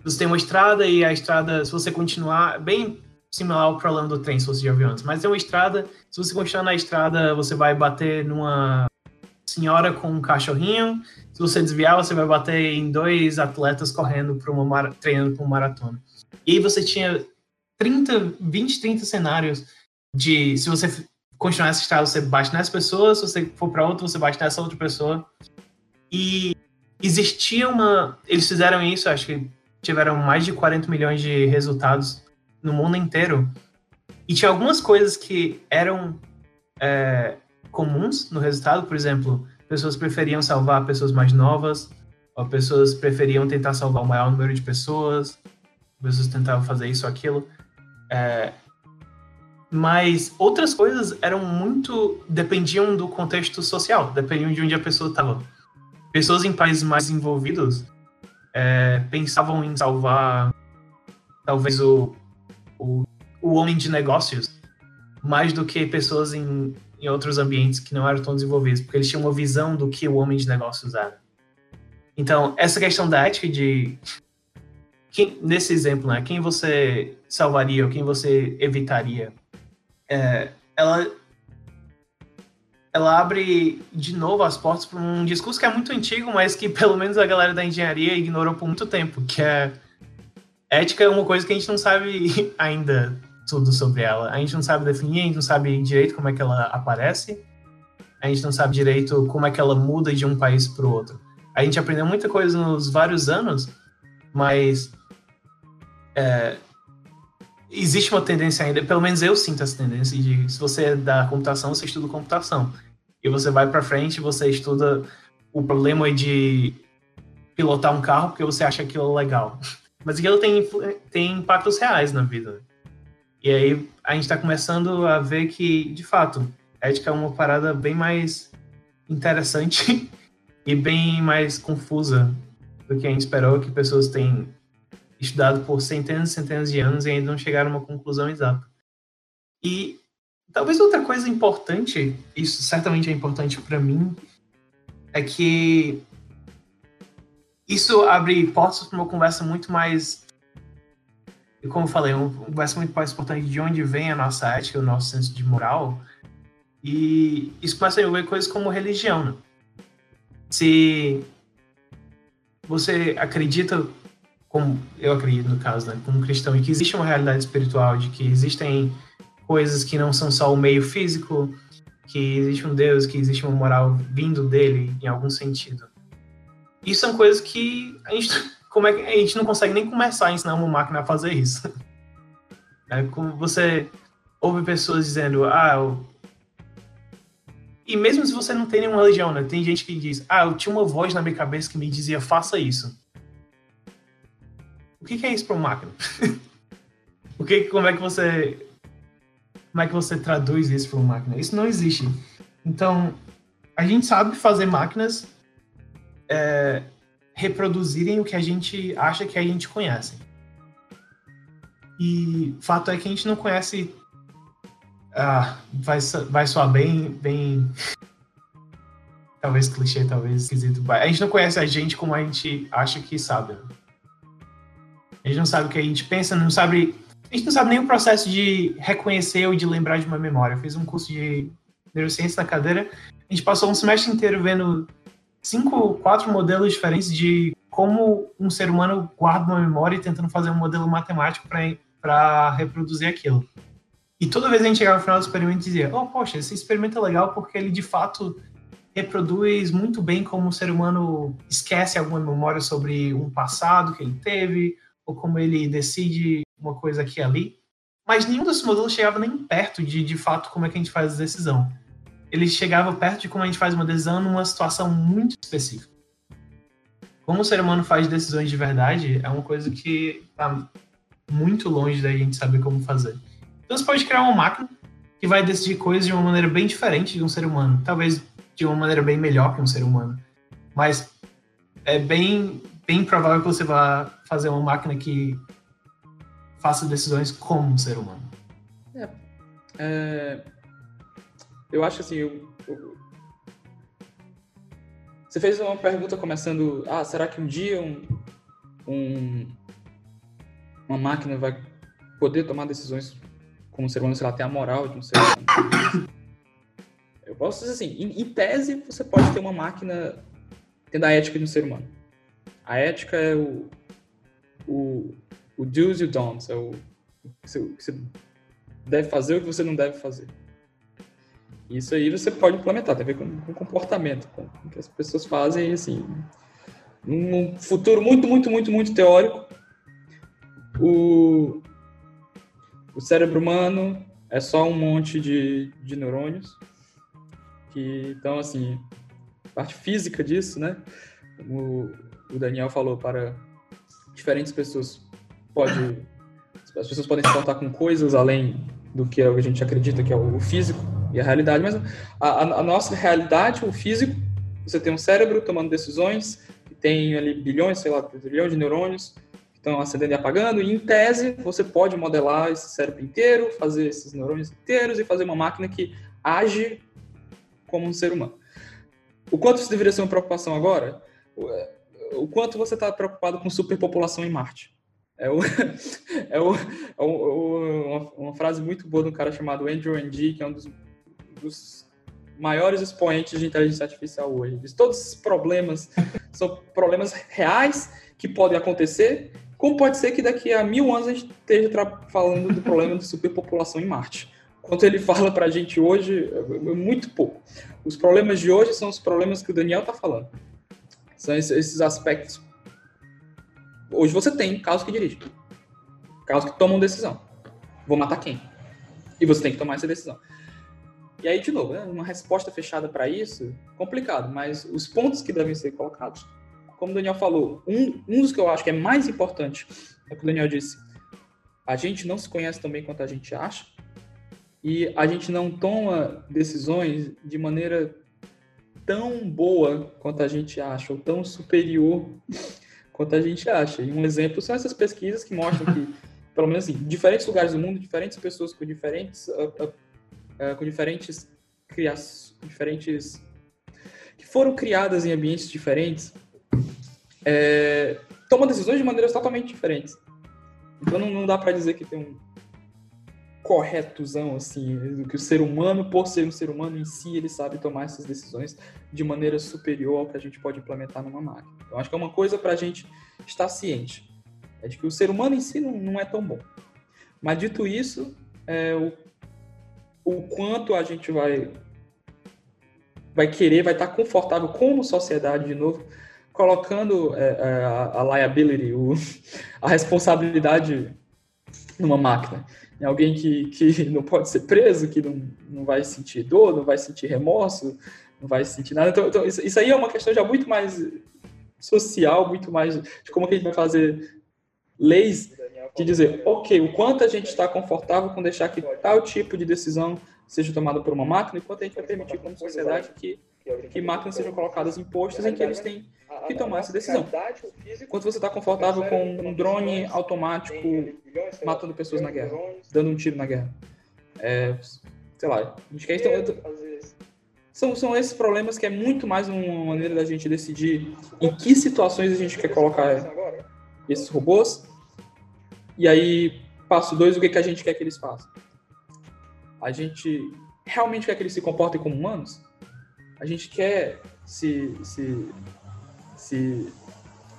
você tem uma estrada e a estrada, se você continuar, bem similar ao problema do trem, se você já viu antes, mas tem uma estrada, se você continuar na estrada, você vai bater numa senhora com um cachorrinho, se você desviar, você vai bater em dois atletas correndo para uma treinando para uma maratona. E aí você tinha 30, 20, 30 cenários de se você continuar essa estrada, você bate nessa pessoa, se você for para outra, você bate nessa outra pessoa. E existia uma. Eles fizeram isso, acho que tiveram mais de 40 milhões de resultados no mundo inteiro. E tinha algumas coisas que eram é, comuns no resultado, por exemplo, pessoas preferiam salvar pessoas mais novas, pessoas preferiam tentar salvar o maior número de pessoas, pessoas tentavam fazer isso aquilo. É, mas outras coisas eram muito. dependiam do contexto social, dependiam de onde a pessoa estava. Pessoas em países mais envolvidos é, pensavam em salvar talvez o, o, o homem de negócios mais do que pessoas em, em outros ambientes que não eram tão desenvolvidos, porque eles tinham uma visão do que o homem de negócios era. Então, essa questão da ética de quem, nesse exemplo, né, quem você salvaria ou quem você evitaria, é, ela, ela abre de novo as portas para um discurso que é muito antigo, mas que pelo menos a galera da engenharia ignorou por muito tempo, que é ética é uma coisa que a gente não sabe ainda tudo sobre ela. A gente não sabe definir, a gente não sabe direito como é que ela aparece, a gente não sabe direito como é que ela muda de um país para o outro. A gente aprendeu muita coisa nos vários anos, mas é, existe uma tendência ainda, pelo menos eu sinto essa tendência de se você é da computação, você estuda computação. E você vai para frente, você estuda o problema de pilotar um carro porque você acha aquilo legal. Mas aquilo tem, tem impactos reais na vida. E aí a gente está começando a ver que, de fato, ética é uma parada bem mais interessante e bem mais confusa do que a gente esperou, que pessoas têm estudado por centenas e centenas de anos e ainda não chegaram a uma conclusão exata. E talvez outra coisa importante, isso certamente é importante para mim, é que isso abre portas para uma conversa muito mais como eu falei, uma conversa muito mais importante de onde vem a nossa ética, o nosso senso de moral. E isso começa a envolver coisas como religião. Né? Se você acredita como eu acredito no caso, né, como cristão, e que existe uma realidade espiritual, de que existem coisas que não são só o meio físico, que existe um Deus, que existe uma moral vindo dele em algum sentido. Isso são coisas que a gente, como é que a gente não consegue nem começar a ensinar uma máquina a fazer isso. É como você ouve pessoas dizendo, ah, eu... e mesmo se você não tem nenhuma religião, né, tem gente que diz, ah, eu tinha uma voz na minha cabeça que me dizia, faça isso. O que, que é isso para uma máquina? o que, como é que você, como é que você traduz isso para uma máquina? Isso não existe. Então, a gente sabe fazer máquinas é, reproduzirem o que a gente acha que a gente conhece. E fato é que a gente não conhece. Ah, vai, vai soar bem, bem. talvez clichê, talvez esquisito. A gente não conhece a gente como a gente acha que sabe. A gente não sabe o que a gente pensa, não sabe. A gente não sabe nem o processo de reconhecer ou de lembrar de uma memória. Eu fiz um curso de neurociência na cadeira. A gente passou um semestre inteiro vendo cinco, quatro modelos diferentes de como um ser humano guarda uma memória e tentando fazer um modelo matemático para reproduzir aquilo. E toda vez a gente chegava no final do experimento dizia: Oh, poxa, esse experimento é legal porque ele de fato reproduz muito bem como o ser humano esquece alguma memória sobre um passado que ele teve, ou como ele decide uma coisa aqui e ali, mas nenhum desses modelos chegava nem perto de, de fato, como é que a gente faz a decisão. Ele chegava perto de como a gente faz uma decisão numa situação muito específica. Como o ser humano faz decisões de verdade é uma coisa que está muito longe da gente saber como fazer. Então você pode criar uma máquina que vai decidir coisas de uma maneira bem diferente de um ser humano, talvez de uma maneira bem melhor que um ser humano, mas é bem bem provável que você vá fazer uma máquina que faça decisões como um ser humano. É, é, eu acho assim, eu, você fez uma pergunta começando, ah, será que um dia um, um, uma máquina vai poder tomar decisões como um ser humano, se ela tem a moral de um ser humano? Eu posso dizer assim, em, em tese você pode ter uma máquina tendo a ética de um ser humano a ética é o, o, o do's e o don'ts, é o, o que você deve fazer e o que você não deve fazer. Isso aí você pode implementar, tem a ver com, com comportamento, com o que as pessoas fazem, assim, num futuro muito, muito, muito, muito teórico, o, o cérebro humano é só um monte de, de neurônios, que, então, assim, parte física disso, né, o, o Daniel falou, para diferentes pessoas pode as pessoas podem se contar com coisas além do que a gente acredita que é o físico e a realidade, mas a, a nossa realidade, o físico, você tem um cérebro tomando decisões, que tem ali bilhões, sei lá, trilhões de neurônios que estão acendendo e apagando, e em tese você pode modelar esse cérebro inteiro, fazer esses neurônios inteiros e fazer uma máquina que age como um ser humano. O quanto isso deveria ser uma preocupação agora? O quanto você está preocupado com superpopulação em Marte. É, o, é, o, é o, uma, frase muito boa de um cara chamado Andrew Ng, que é um dos, dos maiores expoentes de inteligência artificial hoje. Diz, todos esses problemas são problemas reais que podem acontecer, como pode ser que daqui a mil anos a gente esteja falando do problema de superpopulação em Marte. Quanto ele fala para a gente hoje, é muito pouco. Os problemas de hoje são os problemas que o Daniel está falando. São esses aspectos hoje você tem carros que dirigem, carros que tomam decisão. Vou matar quem? E você tem que tomar essa decisão. E aí, de novo, né, uma resposta fechada para isso, complicado, mas os pontos que devem ser colocados, como o Daniel falou, um, um dos que eu acho que é mais importante é o que o Daniel disse. A gente não se conhece tão bem quanto a gente acha e a gente não toma decisões de maneira tão boa quanto a gente acha, ou tão superior quanto a gente acha. E um exemplo são essas pesquisas que mostram que, pelo menos em diferentes lugares do mundo, diferentes pessoas com diferentes uh, uh, uh, com diferentes criações, diferentes que foram criadas em ambientes diferentes, é, tomam decisões de maneiras totalmente diferentes. Então não, não dá para dizer que tem um corretozão assim, que o ser humano, por ser um ser humano em si, ele sabe tomar essas decisões de maneira superior ao que a gente pode implementar numa máquina. Então acho que é uma coisa para a gente estar ciente, é de que o ser humano em si não, não é tão bom. Mas dito isso, é, o o quanto a gente vai vai querer, vai estar confortável como sociedade de novo, colocando é, é a, a, liability, o, a responsabilidade numa máquina. Em alguém que, que não pode ser preso, que não, não vai sentir dor, não vai sentir remorso, não vai sentir nada. Então, então isso, isso, aí é uma questão já muito mais social, muito mais de como que a gente vai fazer leis de dizer, ok, o quanto a gente está confortável com deixar que tal tipo de decisão seja tomada por uma máquina, e quanto a gente vai permitir como sociedade que, que máquinas sejam colocadas em postos em que eles têm que tomar essa decisão. Quanto você está confortável com um drone automático matando pessoas na guerra, dando um tiro na guerra. É, sei lá, quer... Então, são, são esses problemas que é muito mais uma maneira da gente decidir em que situações a gente quer colocar esses robôs e aí, passo dois, o que, que a gente quer que eles façam? A gente realmente quer que eles se comportem como humanos? A gente quer se, se, se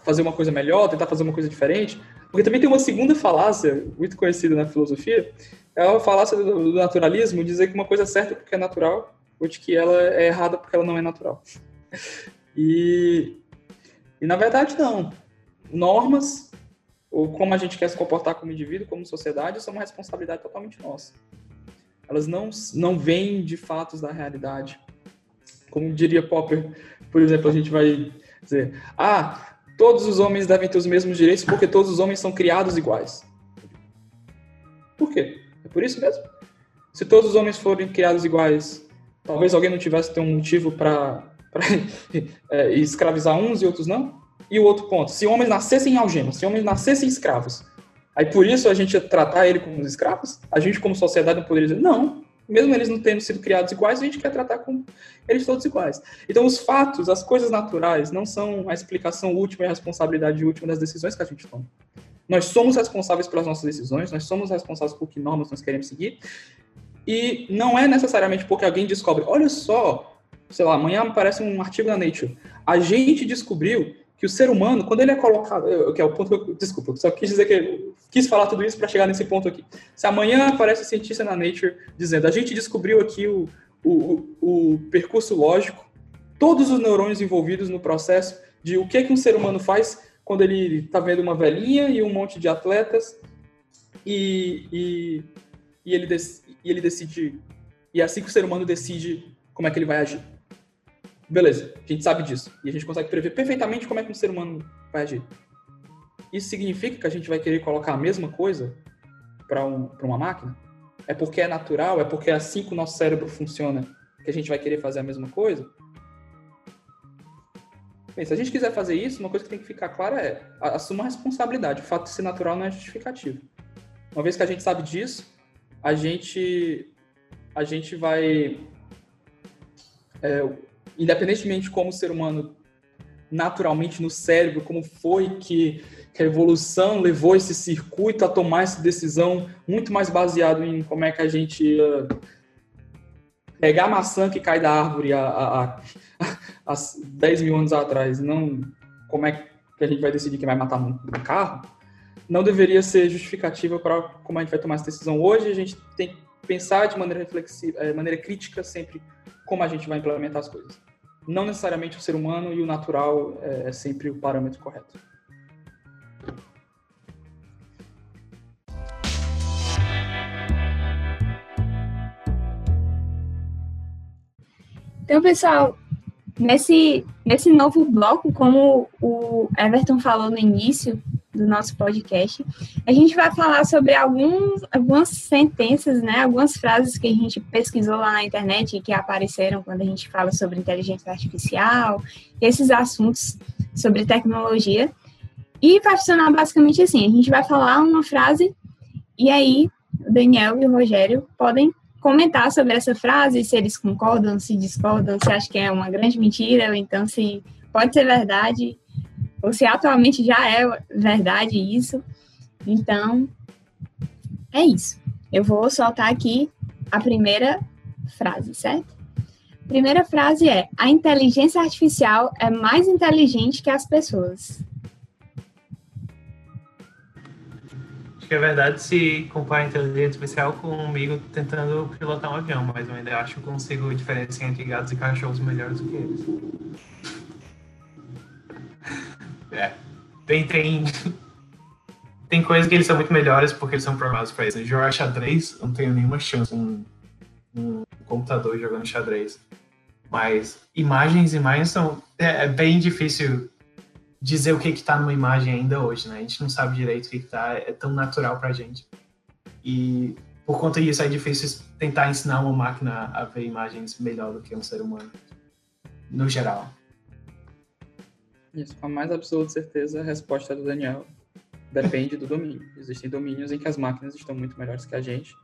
fazer uma coisa melhor, tentar fazer uma coisa diferente? Porque também tem uma segunda falácia, muito conhecida na filosofia, é a falácia do naturalismo, dizer que uma coisa é certa porque é natural, ou de que ela é errada porque ela não é natural. E, e na verdade, não. Normas ou como a gente quer se comportar como indivíduo, como sociedade, é uma responsabilidade totalmente nossa. Elas não, não vêm de fatos da realidade. Como diria Popper, por exemplo, a gente vai dizer: ah, todos os homens devem ter os mesmos direitos porque todos os homens são criados iguais. Por quê? É por isso mesmo? Se todos os homens forem criados iguais, talvez alguém não tivesse ter um motivo para é, escravizar uns e outros não? E o outro ponto, se homens nascessem em algemas, se homens nascessem escravos, aí por isso a gente ia tratar ele como escravos? A gente como sociedade não poderia dizer, não, mesmo eles não tendo sido criados iguais, a gente quer tratar como eles todos iguais. Então os fatos, as coisas naturais, não são a explicação última e a responsabilidade última das decisões que a gente toma. Nós somos responsáveis pelas nossas decisões, nós somos responsáveis por que normas nós queremos seguir, e não é necessariamente porque alguém descobre, olha só, sei lá, amanhã aparece um artigo na Nature, a gente descobriu que o ser humano, quando ele é colocado, que é o ponto eu, desculpa, eu só quis dizer que quis falar tudo isso para chegar nesse ponto aqui. Se amanhã aparece um cientista na Nature dizendo, a gente descobriu aqui o, o, o percurso lógico, todos os neurônios envolvidos no processo de o que, que um ser humano faz quando ele está vendo uma velhinha e um monte de atletas e, e, e, ele, e ele decide, e é assim que o ser humano decide como é que ele vai agir. Beleza, a gente sabe disso. E a gente consegue prever perfeitamente como é que um ser humano vai agir. Isso significa que a gente vai querer colocar a mesma coisa para um, uma máquina? É porque é natural? É porque é assim que o nosso cérebro funciona que a gente vai querer fazer a mesma coisa? Bem, se a gente quiser fazer isso, uma coisa que tem que ficar clara é assuma a responsabilidade. O fato de ser natural não é justificativo. Uma vez que a gente sabe disso, a gente a gente vai é, independentemente de como o ser humano naturalmente no cérebro, como foi que, que a evolução levou esse circuito a tomar essa decisão muito mais baseado em como é que a gente ia pegar a maçã que cai da árvore há, há, há 10 mil anos atrás, não como é que a gente vai decidir quem vai matar um carro, não deveria ser justificativa para como a gente vai tomar essa decisão. Hoje a gente tem que pensar de maneira reflexiva, eh, maneira crítica sempre como a gente vai implementar as coisas. Não necessariamente o ser humano e o natural é, é sempre o parâmetro correto. Então, pessoal, nesse, nesse novo bloco, como o Everton falou no início, do nosso podcast, a gente vai falar sobre alguns, algumas sentenças, né, algumas frases que a gente pesquisou lá na internet e que apareceram quando a gente fala sobre inteligência artificial, esses assuntos sobre tecnologia. E vai funcionar basicamente assim: a gente vai falar uma frase e aí o Daniel e o Rogério podem comentar sobre essa frase, se eles concordam, se discordam, se acham que é uma grande mentira, ou então se pode ser verdade, ou se atualmente já é verdade isso. Então, é isso. Eu vou soltar aqui a primeira frase, certo? A primeira frase é: A inteligência artificial é mais inteligente que as pessoas. Acho que é verdade se compara a inteligência artificial comigo tentando pilotar um avião, mas eu ainda acho que consigo diferenciar entre gatos e cachorros melhores do que eles. É. Tem, tem, tem coisas que eles são muito melhores porque eles são programados para isso. Jogar xadrez, eu não tenho nenhuma chance um, um computador jogando xadrez. Mas imagens, imagens são. É, é bem difícil dizer o que está numa imagem ainda hoje, né? A gente não sabe direito o que está, é tão natural para a gente. E por conta disso é difícil tentar ensinar uma máquina a ver imagens melhor do que um ser humano, no geral. Isso, com a mais absoluta certeza, a resposta é do Daniel depende do domínio. Existem domínios em que as máquinas estão muito melhores que a gente,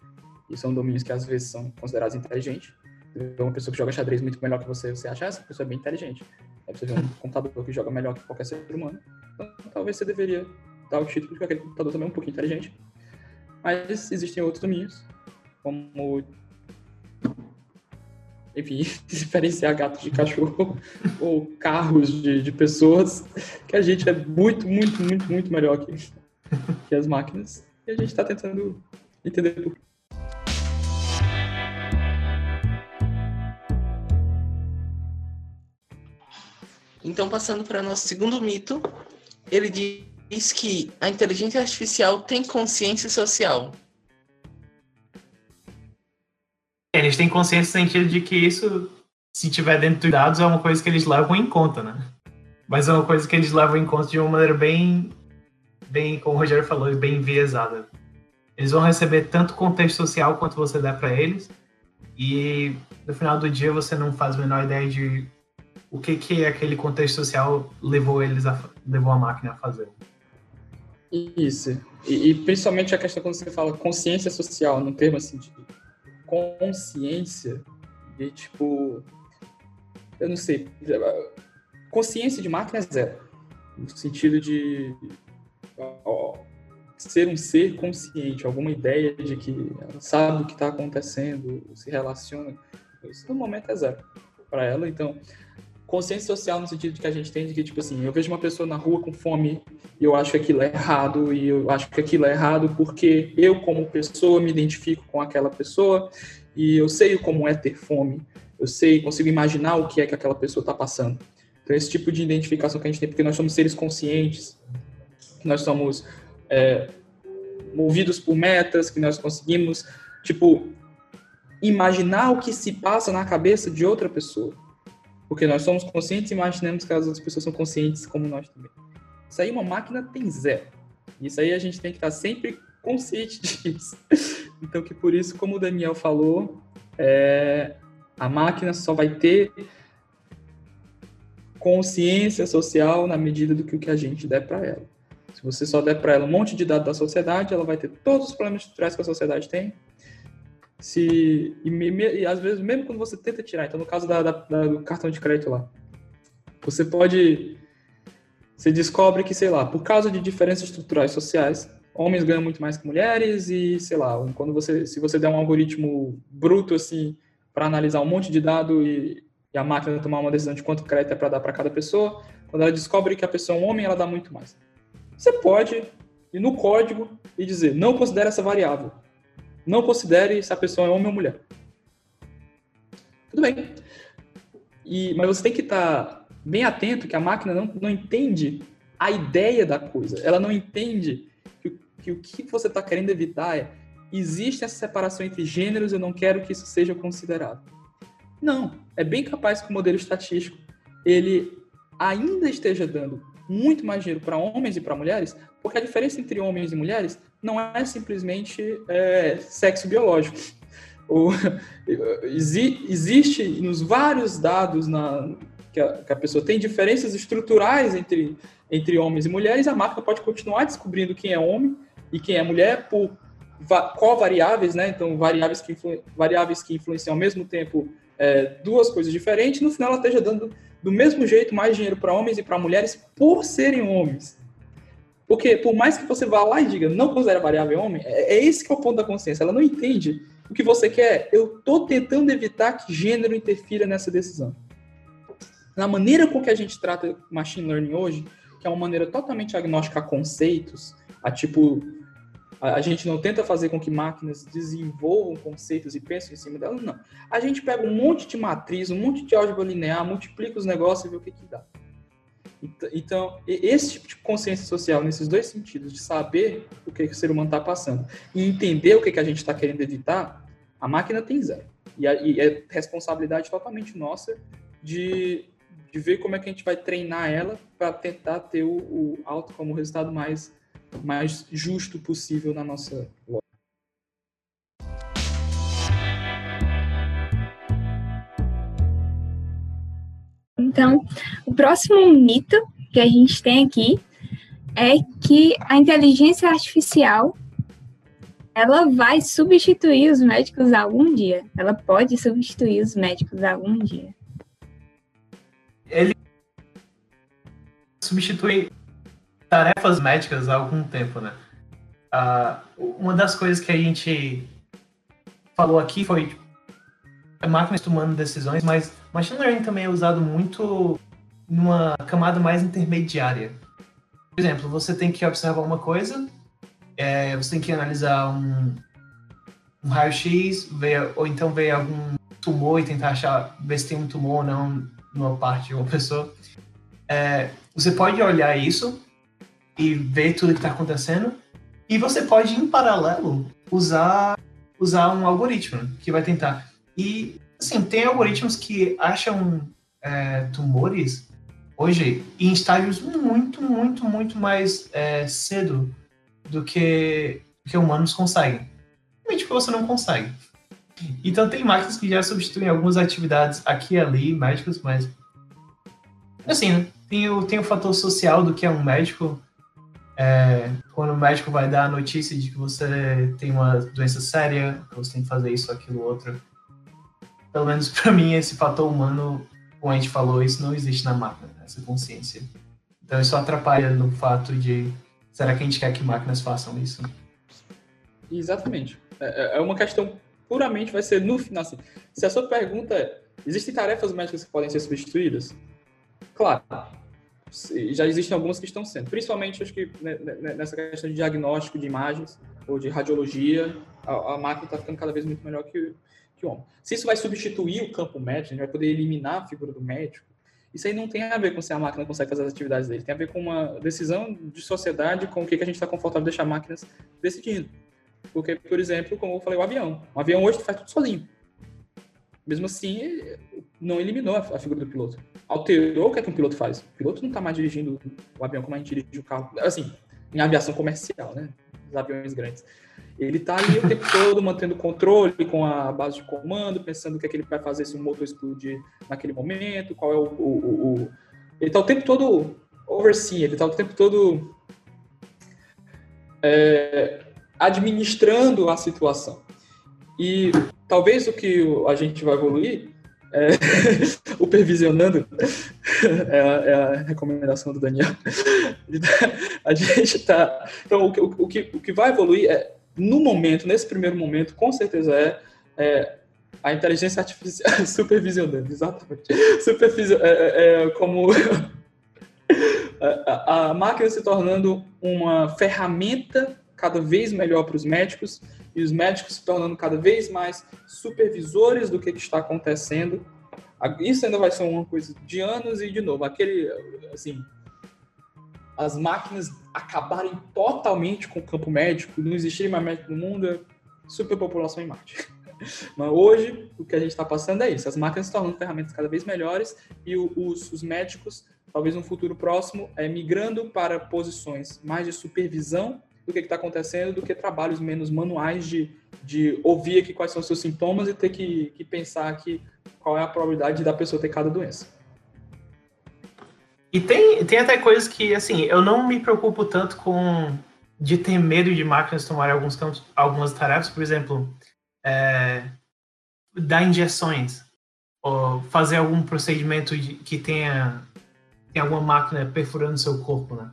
e são domínios que às vezes são considerados inteligentes. Então, uma pessoa que joga xadrez muito melhor que você, você acha, ah, essa pessoa é bem inteligente. Aí você vê um computador que joga melhor que qualquer ser humano. Então, talvez você deveria dar o título de que aquele computador também é um pouquinho inteligente. Mas existem outros domínios, como. Enfim, diferenciar gatos de cachorro ou carros de, de pessoas, que a gente é muito, muito, muito, muito melhor que, que as máquinas. E a gente está tentando entender por quê. Então, passando para nosso segundo mito, ele diz que a inteligência artificial tem consciência social. Eles têm consciência no sentido de que isso, se tiver dentro dos dados, é uma coisa que eles levam em conta, né? Mas é uma coisa que eles levam em conta de uma maneira bem, bem como o Rogério falou, bem enviesada. Eles vão receber tanto contexto social quanto você der para eles, e no final do dia você não faz a menor ideia de o que que aquele contexto social levou eles a levou a máquina a fazer. Isso. E, e, principalmente a questão quando você fala consciência social, no termo assim de consciência, de tipo, eu não sei, consciência de máquina é zero, no sentido de ó, ser um ser consciente, alguma ideia de que sabe o que está acontecendo, se relaciona, isso no momento é zero para ela. Então, consciência social no sentido de que a gente tem de que, tipo assim, eu vejo uma pessoa na rua com fome e eu acho que aquilo é errado, e eu acho que aquilo é errado porque eu, como pessoa, me identifico com aquela pessoa e eu sei como é ter fome, eu sei, consigo imaginar o que é que aquela pessoa está passando. Então, esse tipo de identificação que a gente tem, porque nós somos seres conscientes, nós somos é, movidos por metas, que nós conseguimos, tipo, imaginar o que se passa na cabeça de outra pessoa. Porque nós somos conscientes e imaginamos que as outras pessoas são conscientes como nós também. Isso aí uma máquina tem zero. Isso aí a gente tem que estar sempre consciente disso. Então que por isso, como o Daniel falou, é, a máquina só vai ter consciência social na medida do que o que a gente der para ela. Se você só der para ela um monte de dados da sociedade, ela vai ter todos os problemas estruturais que a sociedade tem, se e, e, às vezes mesmo quando você tenta tirar, então no caso da, da, da, do cartão de crédito lá, você pode você descobre que sei lá, por causa de diferenças estruturais sociais, homens ganham muito mais que mulheres e sei lá, quando você se você der um algoritmo bruto assim para analisar um monte de dado e, e, a máquina tomar uma decisão de quanto crédito é para dar para cada pessoa, quando ela descobre que a pessoa é um homem, ela dá muito mais. Você pode ir no código e dizer não considera essa variável não considere se a pessoa é homem ou mulher. Tudo bem. E, mas você tem que estar bem atento que a máquina não, não entende a ideia da coisa. Ela não entende que, que o que você está querendo evitar é existe essa separação entre gêneros, eu não quero que isso seja considerado. Não, é bem capaz que o modelo estatístico ele ainda esteja dando muito mais dinheiro para homens e para mulheres, porque a diferença entre homens e mulheres não é simplesmente é, sexo biológico. Ou, existe nos vários dados na, que, a, que a pessoa tem diferenças estruturais entre, entre homens e mulheres, a máquina pode continuar descobrindo quem é homem e quem é mulher por co-variáveis, né? Então, variáveis que, variáveis que influenciam ao mesmo tempo é, duas coisas diferentes, no final ela esteja dando do mesmo jeito mais dinheiro para homens e para mulheres por serem homens. Porque por mais que você vá lá e diga não considera variável homem, é, é esse que é o ponto da consciência. Ela não entende o que você quer. Eu tô tentando evitar que gênero interfira nessa decisão. Na maneira com que a gente trata machine learning hoje, que é uma maneira totalmente agnóstica a conceitos, a tipo a, gente não tenta fazer com que máquinas desenvolvam conceitos e pensem em cima delas, não. A gente pega um monte de matriz, um monte de álgebra linear, multiplica os negócios e vê o que, que dá. Então, esse tipo de consciência social, nesses dois sentidos, de saber o que, que o ser humano está passando e entender o que, que a gente está querendo evitar, a máquina tem zero. E, a, e é responsabilidade totalmente nossa de, de ver como é que a gente vai treinar ela para tentar ter o, o alto como resultado mais mais justo possível na nossa loja. Então, o próximo mito que a gente tem aqui é que a inteligência artificial ela vai substituir os médicos algum dia. Ela pode substituir os médicos algum dia. Ele substitui tarefas médicas há algum tempo, né? Uh, uma das coisas que a gente falou aqui foi máquinas tomando decisões, mas machine learning também é usado muito numa camada mais intermediária. Por exemplo, você tem que observar uma coisa, é, você tem que analisar um, um raio-x, ou então ver algum tumor e tentar achar, ver se tem um tumor ou não numa parte de uma pessoa. É, você pode olhar isso e ver tudo que está acontecendo. E você pode, em paralelo, usar, usar um algoritmo que vai tentar. E, assim, tem algoritmos que acham é, tumores hoje em estágios muito, muito, muito mais é, cedo do que, que humanos conseguem. Realmente porque você não consegue. Então tem máquinas que já substituem algumas atividades aqui e ali, médicos, mas assim, tem o, tem o fator social do que é um médico, é, quando o médico vai dar a notícia de que você tem uma doença séria, que você tem que fazer isso, aquilo, outro. Pelo menos para mim, esse fator humano, como a gente falou, isso não existe na máquina, né? essa consciência. Então isso atrapalha no fato de será que a gente quer que máquinas façam isso? Exatamente. É, é, é uma questão puramente vai ser no final. Assim, se a sua pergunta é: existem tarefas médicas que podem ser substituídas? Claro, já existem algumas que estão sendo, principalmente acho que né, né, né, nessa questão de diagnóstico de imagens ou de radiologia, a, a máquina está ficando cada vez muito melhor que, Se isso vai substituir o campo médico, a gente vai poder eliminar a figura do médico, isso aí não tem a ver com se a máquina consegue fazer as atividades dele, tem a ver com uma decisão de sociedade, com o que, que a gente está confortável de deixar máquinas decidindo. Porque, por exemplo, como eu falei, o avião. O avião hoje faz tudo sozinho. Mesmo assim, não eliminou a figura do piloto. Alterou o que, é que um piloto faz. O piloto não está mais dirigindo o avião como a gente dirige o carro. Assim, em aviação comercial, né? Os aviões grandes. Ele está ali o tempo todo mantendo controle com a base de comando, pensando o que, é que ele vai fazer se o motor explodir naquele momento, qual é o. o, o, o... Ele está o tempo todo overseeing, ele está o tempo todo é, administrando a situação. E talvez o que a gente vai evoluir é, o pervisionando é a, é a, recomendação do Daniel. A gente está. Então, o, o, o, que, o que vai evoluir é, no momento, nesse primeiro momento, com certeza é, é a inteligência artificial supervisionando, exatamente. Supervision, é, é, é como a, a máquina se tornando uma ferramenta cada vez melhor para os médicos e os médicos se tornando cada vez mais supervisores do que, que está acontecendo. Isso ainda vai ser uma coisa de anos e de novo, aquele assim, as máquinas acabarem totalmente com o campo médico, não existirem mais médicos no mundo, é superpopulação em Marte. Mas hoje, o que a gente está passando é isso. As máquinas se tornando ferramentas cada vez melhores e os, os, médicos, talvez no futuro próximo, é, migrando para posições mais de supervisão do que está acontecendo, do que trabalhos menos manuais de, de ouvir aqui quais são os seus sintomas e ter que, que pensar aqui qual é a probabilidade da pessoa ter cada doença. E tem, tem até coisas que, assim, eu não me preocupo tanto com de ter medo de máquinas tomarem alguns campos, algumas tarefas, por exemplo, é, dar injeções ou fazer algum procedimento de, que tenha tem alguma máquina perfurando seu corpo, né?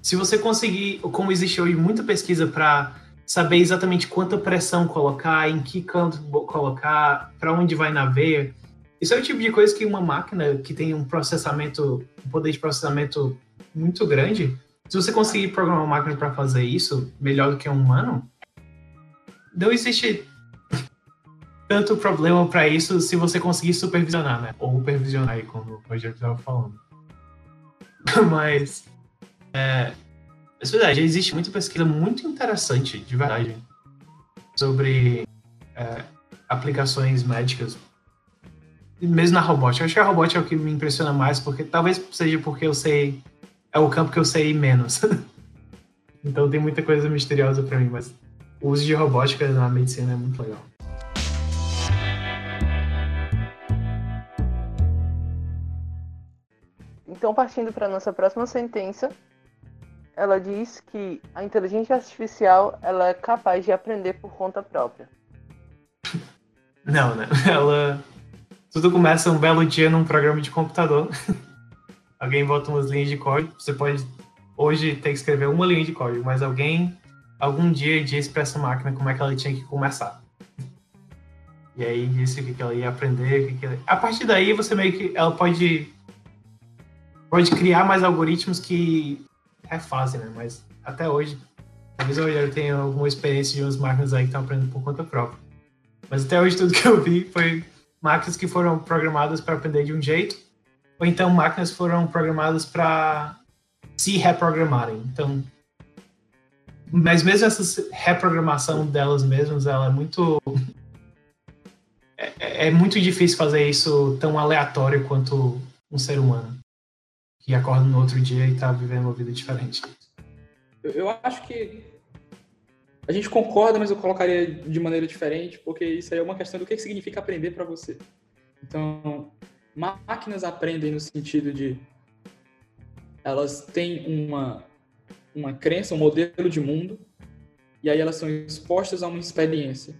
Se você conseguir, como existe hoje muita pesquisa para saber exatamente quanta pressão colocar, em que canto colocar, para onde vai na veia, isso é o tipo de coisa que uma máquina que tem um processamento, um poder de processamento muito grande, se você conseguir programar uma máquina para fazer isso melhor do que um humano, não existe tanto problema para isso se você conseguir supervisionar, né? Ou supervisionar como o Rogério estava falando. Mas, é, é verdade, existe muita pesquisa muito interessante, de verdade, sobre é, aplicações médicas mesmo na robótica. Eu acho que a robótica é o que me impressiona mais, porque talvez seja porque eu sei. É o campo que eu sei menos. então tem muita coisa misteriosa para mim, mas o uso de robótica na medicina é muito legal. Então, partindo para nossa próxima sentença, ela diz que a inteligência artificial ela é capaz de aprender por conta própria. Não, né? Ela tudo começa um belo dia num programa de computador. alguém bota umas linhas de código. Você pode hoje ter que escrever uma linha de código, mas alguém algum dia disse para essa máquina como é que ela tinha que começar. E aí disse o que ela ia aprender. Que ela... A partir daí você meio que ela pode pode criar mais algoritmos que refazem, né? Mas até hoje, talvez eu tenha alguma experiência de umas máquinas aí que estão aprendendo por conta própria. Mas até hoje tudo que eu vi foi máquinas que foram programadas para aprender de um jeito, ou então máquinas foram programadas para se reprogramarem. Então, mas mesmo essa reprogramação delas mesmas, ela é muito é, é, muito difícil fazer isso tão aleatório quanto um ser humano que acorda no outro dia e está vivendo uma vida diferente. Eu, eu acho que a gente concorda, mas eu colocaria de maneira diferente, porque isso aí é uma questão do que significa aprender para você. Então, máquinas aprendem no sentido de elas têm uma, uma crença, um modelo de mundo, e aí elas são expostas a uma experiência.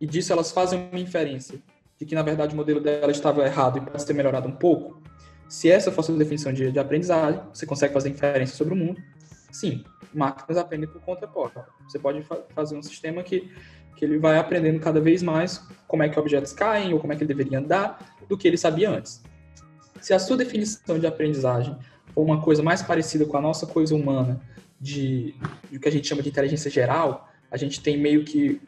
E disso elas fazem uma inferência de que, na verdade, o modelo dela estava errado e pode ser melhorado um pouco. Se essa fosse a definição de, de aprendizagem, você consegue fazer inferência sobre o mundo. Sim, máquinas aprendem por conta própria. Você pode fa fazer um sistema que, que ele vai aprendendo cada vez mais como é que objetos caem ou como é que ele deveria andar do que ele sabia antes. Se a sua definição de aprendizagem for uma coisa mais parecida com a nossa coisa humana, de, de o que a gente chama de inteligência geral, a gente tem meio que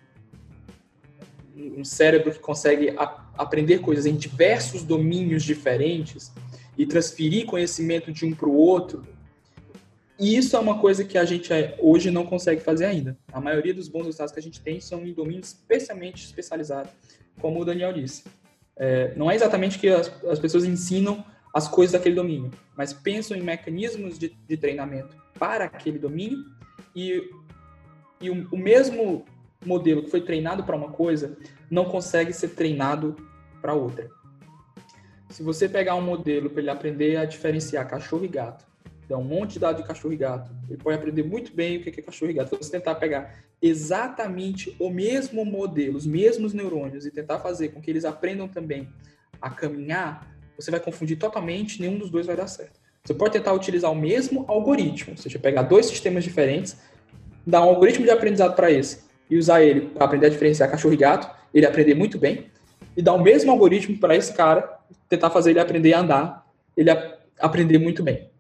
um cérebro que consegue a, aprender coisas em diversos domínios diferentes e transferir conhecimento de um para o outro e isso é uma coisa que a gente é, hoje não consegue fazer ainda. A maioria dos bons resultados que a gente tem são em domínios especialmente especializados, como o Daniel disse. É, não é exatamente que as, as, pessoas ensinam as coisas daquele domínio, mas pensam em mecanismos de, de treinamento para aquele domínio e, e o, o mesmo modelo que foi treinado para uma coisa não consegue ser treinado para outra. Se você pegar um modelo para ele aprender a diferenciar cachorro e gato, dá um monte de dados de cachorro e gato. Ele pode aprender muito bem o que é cachorro e gato. Se você tentar pegar exatamente o mesmo modelo, os mesmos neurônios e tentar fazer com que eles aprendam também a caminhar, você vai confundir totalmente, nenhum dos dois vai dar certo. Você pode tentar utilizar o mesmo algoritmo, ou seja, pegar dois sistemas diferentes, dar um algoritmo de aprendizado para esse e usar ele para aprender a diferenciar cachorro e gato, ele aprender muito bem, e dar o mesmo algoritmo para esse cara, tentar fazer ele aprender a andar, ele aprender muito bem.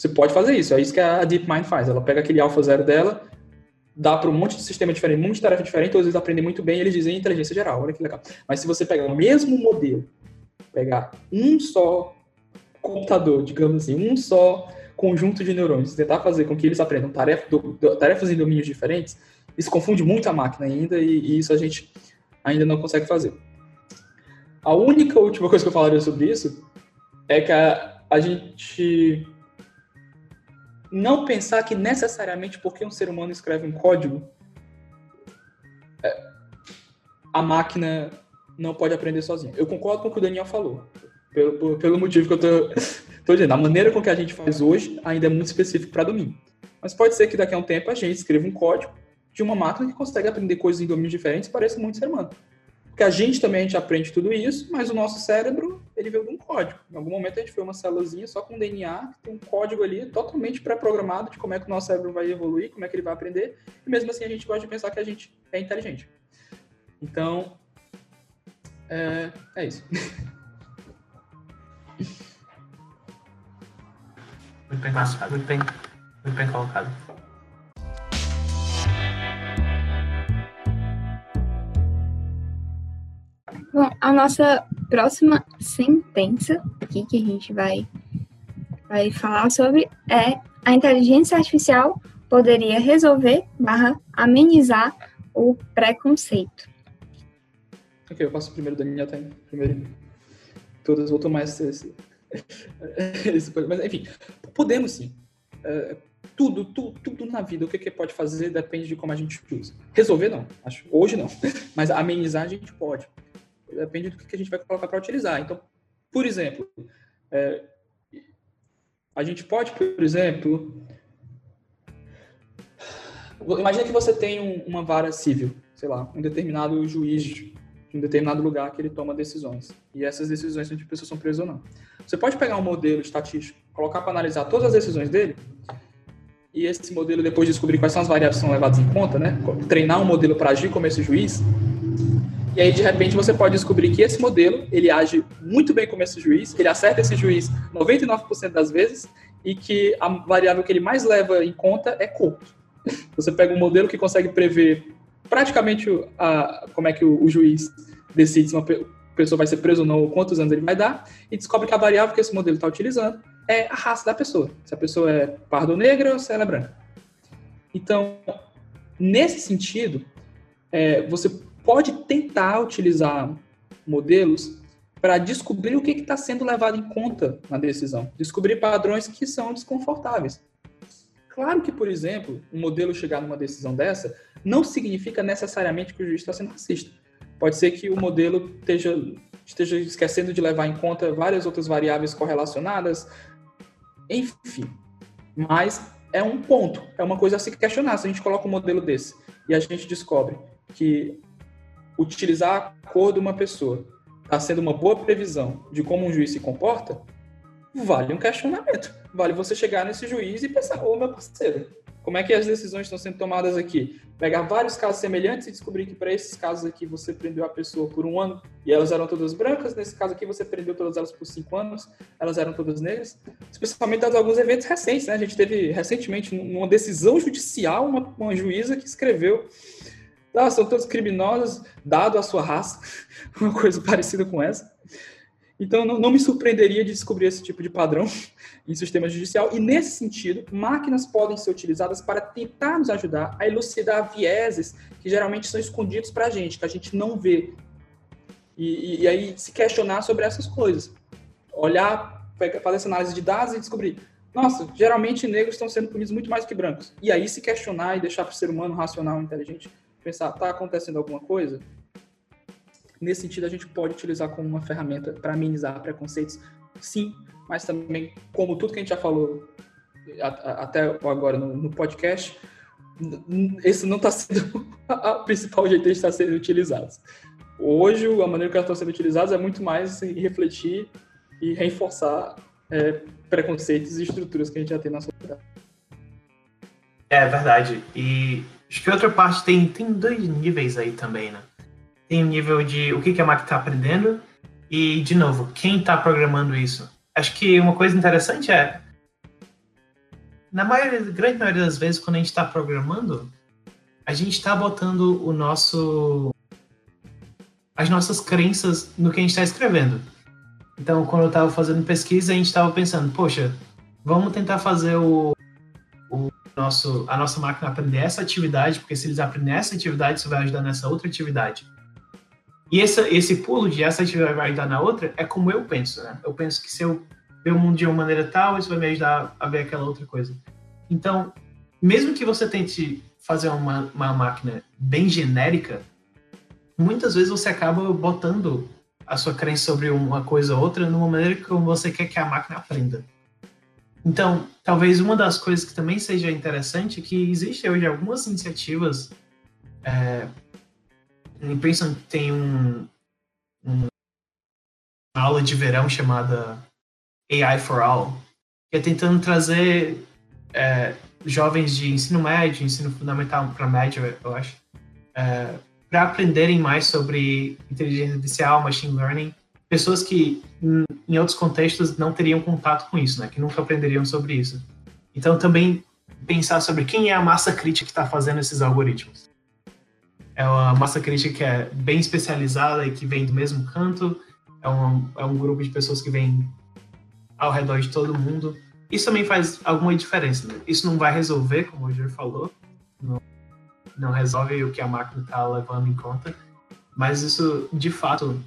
Você pode fazer isso, é isso que a DeepMind faz. Ela pega aquele alfa zero dela, dá para um monte de sistema diferente, um monte de tarefa diferente, todos eles aprendem muito bem, eles dizem inteligência geral, olha que legal. Mas se você pegar o mesmo modelo, pegar um só computador, digamos assim, um só conjunto de neurônios, tentar fazer com que eles aprendam tarefa, do, tarefas em domínios diferentes, isso confunde muito a máquina ainda e, e isso a gente ainda não consegue fazer. A única última coisa que eu falaria sobre isso é que a, a gente não pensar que necessariamente porque um ser humano escreve um código, é, a máquina não pode aprender sozinha. Eu concordo com o que o Daniel falou, pelo, pelo motivo que eu tô dizendo. A maneira com que a gente faz hoje ainda é muito específico para domínio. Mas pode ser que daqui a um tempo a gente escreva um código de uma máquina que consegue aprender coisas em domínios diferentes e pareça muito ser humano. Porque a gente também a gente aprende tudo isso, mas o nosso cérebro, ele veio de um código. Em algum momento a gente foi uma célulazinha só com DNA, que tem um código ali totalmente pré-programado de como é que o nosso cérebro vai evoluir, como é que ele vai aprender, e mesmo assim a gente gosta de pensar que a gente é inteligente. Então, é, é isso. Muito bem, muito bem, muito bem colocado. Bom, a nossa próxima sentença aqui que a gente vai, vai falar sobre é a inteligência artificial poderia resolver barra amenizar o preconceito. Ok, eu passo primeiro, Daniel tá indo primeiro. Todas tomar esse, esse, esse, Mas, enfim, podemos sim. É, tudo, tudo, tudo na vida, o que, que pode fazer depende de como a gente usa. Resolver, não. Acho, hoje não. Mas amenizar a gente pode depende do que a gente vai colocar para utilizar. Então, por exemplo, é, a gente pode, por exemplo, imagina que você tem um, uma vara civil, sei lá, um determinado juiz de um determinado lugar que ele toma decisões. E essas decisões são de pessoas são presas ou não. Você pode pegar um modelo estatístico, colocar para analisar todas as decisões dele, e esse modelo, depois de descobrir quais são as variáveis que são levadas em conta, né? Treinar um modelo para agir como esse juiz, e aí, de repente, você pode descobrir que esse modelo, ele age muito bem como esse juiz, ele acerta esse juiz 99% das vezes, e que a variável que ele mais leva em conta é corpo. Você pega um modelo que consegue prever praticamente a, como é que o, o juiz decide se uma pessoa vai ser presa ou não, ou quantos anos ele vai dar, e descobre que a variável que esse modelo está utilizando é a raça da pessoa. Se a pessoa é pardo ou negra ou se ela é branca. Então, nesse sentido, é, você pode tentar utilizar modelos para descobrir o que está sendo levado em conta na decisão, descobrir padrões que são desconfortáveis. Claro que, por exemplo, um modelo chegar numa decisão dessa não significa necessariamente que o juiz está sendo racista. Pode ser que o modelo esteja, esteja esquecendo de levar em conta várias outras variáveis correlacionadas, enfim. Mas é um ponto, é uma coisa a se questionar. Se a gente coloca um modelo desse e a gente descobre que utilizar a cor de uma pessoa está sendo uma boa previsão de como um juiz se comporta, vale um questionamento. Vale você chegar nesse juiz e pensar, ô meu parceiro, como é que as decisões estão sendo tomadas aqui? Pegar vários casos semelhantes e descobrir que para esses casos aqui você prendeu a pessoa por um ano e elas eram todas brancas, nesse caso aqui você prendeu todas elas por cinco anos, elas eram todas negras. Especialmente dados alguns eventos recentes, né? A gente teve recentemente numa decisão judicial uma, uma juíza que escreveu ah, são todos criminosos, dado a sua raça, uma coisa parecida com essa. Então, não, não, me surpreenderia de descobrir esse tipo de padrão em sistema judicial. E, nesse sentido, máquinas podem ser utilizadas para tentar nos ajudar a elucidar vieses que geralmente são escondidos para a gente, que a gente não vê. E, e, e, aí, se questionar sobre essas coisas. Olhar, fazer essa análise de dados e descobrir. Nossa, geralmente negros estão sendo punidos muito mais que brancos. E aí, se questionar e deixar para o ser humano racional e inteligente pensar, está acontecendo alguma coisa? Nesse sentido, a gente pode utilizar como uma ferramenta para amenizar preconceitos, sim, mas também, como tudo que a gente já falou até agora no, no podcast, esse não está sendo o principal jeito de estar sendo utilizados. Hoje, a maneira que elas estão sendo utilizadas é muito mais refletir e reforçar é, preconceitos e estruturas que a gente já tem na sociedade. É verdade. E Acho que outra parte tem, tem dois níveis aí também, né? Tem o nível de o que, que a máquina está aprendendo e, de novo, quem está programando isso. Acho que uma coisa interessante é, na maioria, grande maioria das vezes, quando a gente está programando, a gente está botando o nosso as nossas crenças no que a gente está escrevendo. Então, quando eu estava fazendo pesquisa, a gente estava pensando, poxa, vamos tentar fazer o nosso, a nossa máquina aprender essa atividade, porque se eles aprenderem essa atividade, isso vai ajudar nessa outra atividade. E esse, pulo de essa atividade vai ajudar na outra é como eu penso, né? Eu penso que se eu ver o mundo de uma maneira tal, isso vai me ajudar a ver aquela outra coisa. Então, mesmo que você tente fazer uma, uma máquina bem genérica, muitas vezes você acaba botando a sua crença sobre uma coisa ou outra numa maneira como você quer que a máquina aprenda. Então, talvez uma das coisas que também seja interessante é que existe hoje algumas iniciativas. É, em Princeton tem um, um, uma aula de verão chamada AI for All, que é tentando trazer é, jovens de ensino médio, ensino fundamental para médio, eu acho, é, para aprenderem mais sobre inteligência artificial, machine learning, pessoas que em outros contextos não teriam contato com isso, né, que nunca aprenderiam sobre isso. Então também pensar sobre quem é a massa crítica que está fazendo esses algoritmos. É uma massa crítica que é bem especializada e que vem do mesmo canto. É um, é um grupo de pessoas que vem ao redor de todo mundo. Isso também faz alguma diferença. Né? Isso não vai resolver, como o Roger falou, não, não resolve o que a máquina está levando em conta, mas isso, de fato,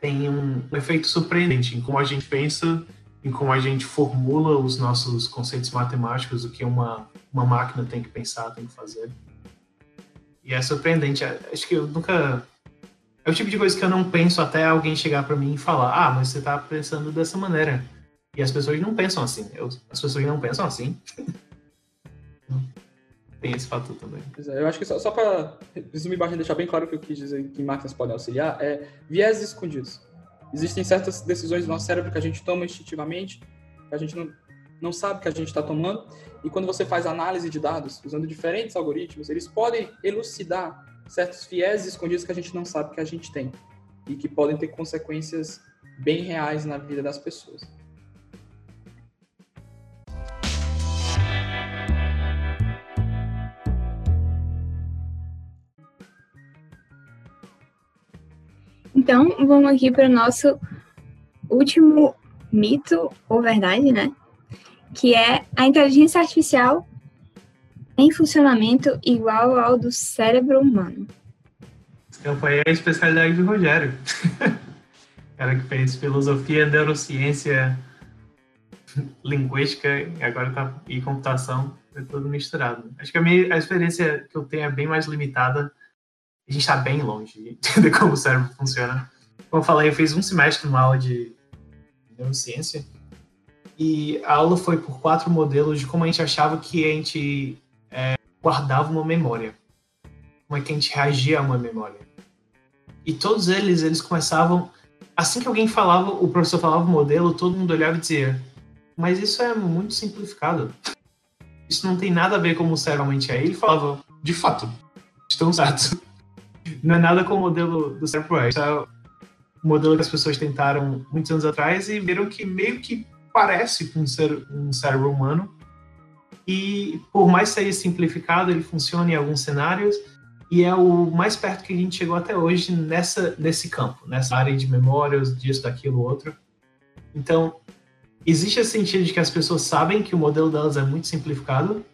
tem um, efeito surpreendente em como a gente pensa, em como a gente formula os nossos conceitos matemáticos, o que uma, uma máquina tem que pensar, tem que fazer. E é surpreendente. Acho que eu nunca. É o tipo de coisa que eu não penso até alguém chegar para mim e falar: ah, mas você está pensando dessa maneira. E as pessoas não pensam assim. Eu, as pessoas não pensam assim. Tem esse fator também. É, eu acho que só, só para resumir bastante deixar bem claro o que eu quis dizer que máquinas podem auxiliar, é viés escondidos. Existem certas decisões do nosso cérebro que a gente toma instintivamente, que a gente não, não sabe que a gente está tomando, e quando você faz análise de dados usando diferentes algoritmos, eles podem elucidar certos viés escondidos que a gente não sabe que a gente tem e que podem ter consequências bem reais na vida das pessoas. Então, vamos aqui para o nosso último mito ou verdade, né? Que é a inteligência artificial em funcionamento igual ao do cérebro humano. Então foi a especialidade do Rogério. cara que fez filosofia, neurociência, linguística e agora tá e computação, é tudo misturado. Acho que a minha a experiência que eu tenho é bem mais limitada a gente está bem longe de como o cérebro funciona. Como eu falei, eu fiz um semestre numa aula de neurociência e a aula foi por quatro modelos de como a gente achava que a gente é, guardava uma memória, como é que a gente reagia a uma memória. E todos eles, eles começavam, assim que alguém falava, o professor falava o modelo, todo mundo olhava e dizia, mas isso é muito simplificado. Isso não tem nada a ver com o cérebro realmente é. Ele falava, de fato, estão certos não é nada com o modelo do cérebro é o modelo que as pessoas tentaram muitos anos atrás e viram que meio que parece com um, ser, um cérebro humano. E por mais seja simplificado, ele funciona em alguns cenários e é o mais perto que a gente chegou até hoje nessa nesse campo, nessa área de memórias, disso, daquilo, outro. Então, existe esse sentido de que as pessoas sabem que o modelo delas é muito simplificado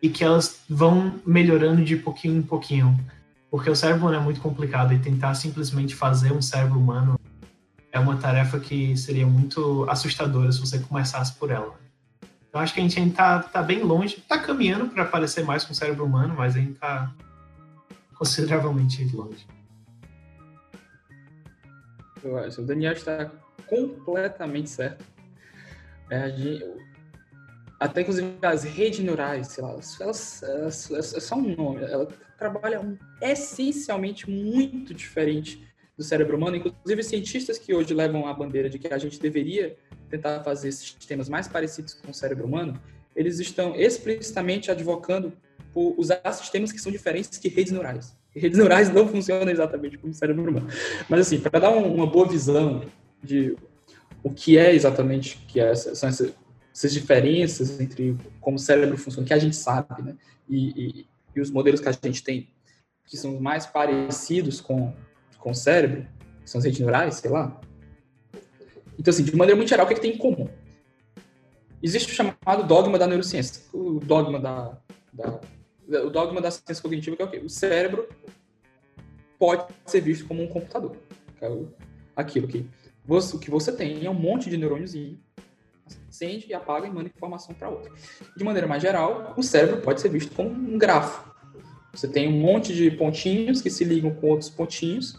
e que elas vão melhorando de pouquinho em pouquinho. Porque o cérebro humano é muito complicado e tentar simplesmente fazer um cérebro humano é uma tarefa que seria muito assustadora se você começasse por ela. Então acho que a gente ainda tá, tá bem longe, tá caminhando para parecer mais com o cérebro humano, mas ainda tá consideravelmente longe. Eu acho, o Daniel está completamente certo. É, gente, até inclusive as redes neurais, sei lá, elas, elas, elas, é só um nome, trabalha essencialmente muito diferente do cérebro humano. Inclusive, cientistas que hoje levam a bandeira de que a gente deveria tentar fazer sistemas mais parecidos com o cérebro humano, eles estão explicitamente advocando por usar sistemas que são diferentes que redes neurais. Redes neurais não funcionam exatamente como o cérebro humano. Mas, assim, para dar um, uma boa visão de o que é exatamente que é são essas, essas diferenças entre como o cérebro funciona, que a gente sabe, né? E, e, e, os modelos que a gente tem, que são mais parecidos com, com o cérebro, que são as redes neurais, sei lá. Então, assim, de maneira muito geral, o que, é que tem em comum? Existe o chamado dogma da neurociência, o dogma da, da o dogma da ciência cognitiva, que é o quê? O cérebro pode ser visto como um computador. É aquilo que você, o que você tem é um monte de neurôniozinho, acende e apaga e manda informação para outra. De maneira mais geral, o cérebro pode ser visto como um grafo. Você tem um monte de pontinhos que se ligam com outros pontinhos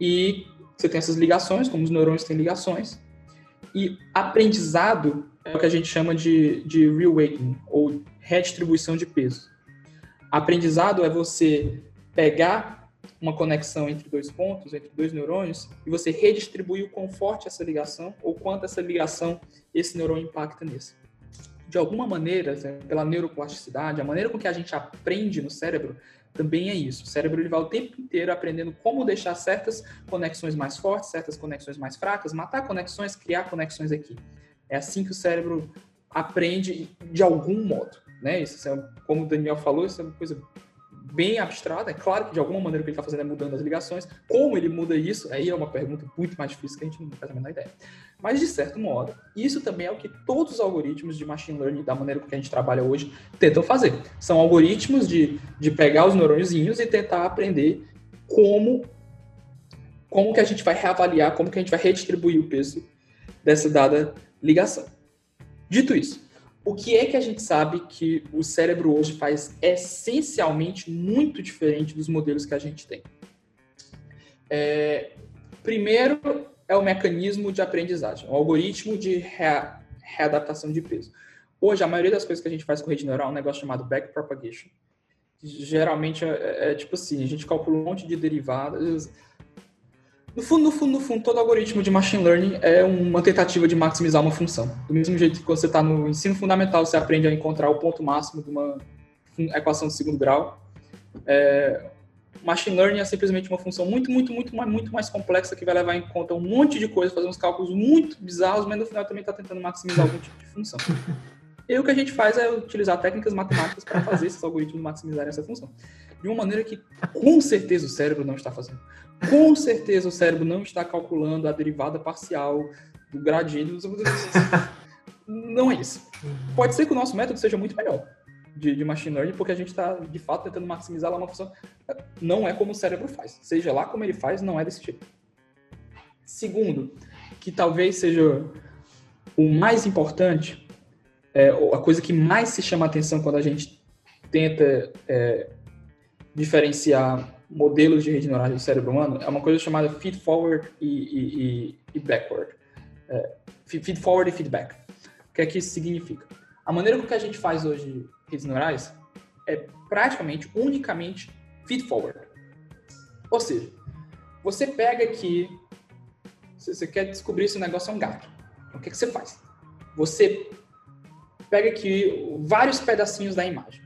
e você tem essas ligações, como os neurônios têm ligações. E aprendizado é o que a gente chama de, de reweighting, ou redistribuição de peso. Aprendizado é você pegar uma conexão entre dois pontos, entre dois neurônios, e você redistribuir o quão forte essa ligação, ou quanto essa ligação, esse neurônio impacta nesse. De alguma maneira, pela neuroplasticidade, a maneira com que a gente aprende no cérebro também é isso. O cérebro ele vai o tempo inteiro aprendendo como deixar certas conexões mais fortes, certas conexões mais fracas, matar conexões, criar conexões aqui. É assim que o cérebro aprende de algum modo. Né? Isso é, como o Daniel falou, isso é uma coisa bem abstrata. É claro que de alguma maneira o que ele está fazendo é mudando as ligações. Como ele muda isso? Aí é uma pergunta muito mais difícil que a gente não faz a menor ideia. Mas, de certo modo, isso também é o que todos os algoritmos de machine learning, da maneira com que a gente trabalha hoje, tentam fazer. São algoritmos de, de pegar os neurôniozinhos e tentar aprender como, como que a gente vai reavaliar, como que a gente vai redistribuir o peso dessa dada ligação. Dito isso, o que é que a gente sabe que o cérebro hoje faz essencialmente muito diferente dos modelos que a gente tem? É, primeiro é o mecanismo de aprendizagem, o algoritmo de rea, readaptação de peso. Hoje, a maioria das coisas que a gente faz com rede neural é um negócio chamado backpropagation. Geralmente é, é, é tipo assim, a gente calcula um monte de derivadas, no fundo, no fundo, no fundo, todo algoritmo de machine learning é uma tentativa de maximizar uma função. Do mesmo jeito que você está no ensino fundamental, você aprende a encontrar o ponto máximo de uma equação de segundo grau. É, machine learning é simplesmente uma função muito, muito, muito, muito mais complexa que vai levar em conta um monte de coisas, fazer uns cálculos muito bizarros, mas no final também está tentando maximizar algum tipo de função. E o que a gente faz é utilizar técnicas matemáticas para fazer esses algoritmos maximizarem essa função. De uma maneira que, com certeza, o cérebro não está fazendo. Com certeza o cérebro não está calculando a derivada parcial do gradiente. Não é isso. Pode ser que o nosso método seja muito melhor de, de machine learning, porque a gente está, de fato, tentando maximizar lá uma função. Não é como o cérebro faz. Seja lá como ele faz, não é desse jeito. Segundo, que talvez seja o mais importante, é, a coisa que mais se chama atenção quando a gente tenta é, diferenciar modelos de rede neural do cérebro humano é uma coisa chamada feed forward e, e, e backward. É, feed forward e feedback. O que é que isso significa? A maneira com que a gente faz hoje redes neurais é praticamente, unicamente feed forward. Ou seja, você pega aqui, você quer descobrir se o negócio é um gato. O que, é que você faz? Você pega aqui vários pedacinhos da imagem.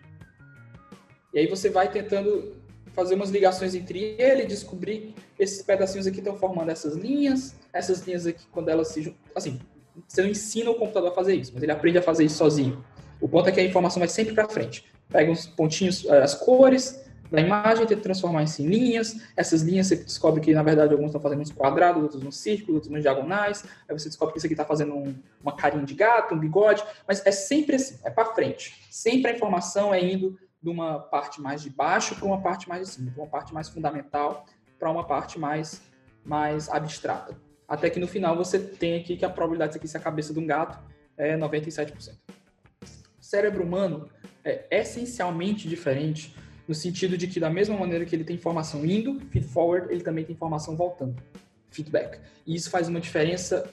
E aí você vai tentando fazer umas ligações entre ele, descobrir esses pedacinhos aqui estão formando essas linhas, essas linhas aqui, quando elas se juntam. Assim, você não ensina o computador a fazer isso, mas ele aprende a fazer isso sozinho. O ponto é que a informação vai sempre para frente. Pega uns pontinhos, eh, as cores da imagem, tenta transformar isso em linhas. Essas linhas você descobre que, na verdade, alguns estão fazendo uns quadrados, outros nos círculos, outros nos diagonais. Aí você descobre que isso aqui está fazendo um, uma carinha de gato, um bigode. Mas é sempre assim, é para frente. Sempre a informação é indo de uma parte mais de baixo para uma parte mais de cima, de uma parte mais fundamental para uma parte mais, mais abstrata. Até que no final você tem aqui que a probabilidade de ser a cabeça de um gato é 97%. O cérebro humano é essencialmente diferente no sentido de que da mesma maneira que ele tem informação indo, feed forward, ele também tem informação voltando, feedback. E isso faz uma diferença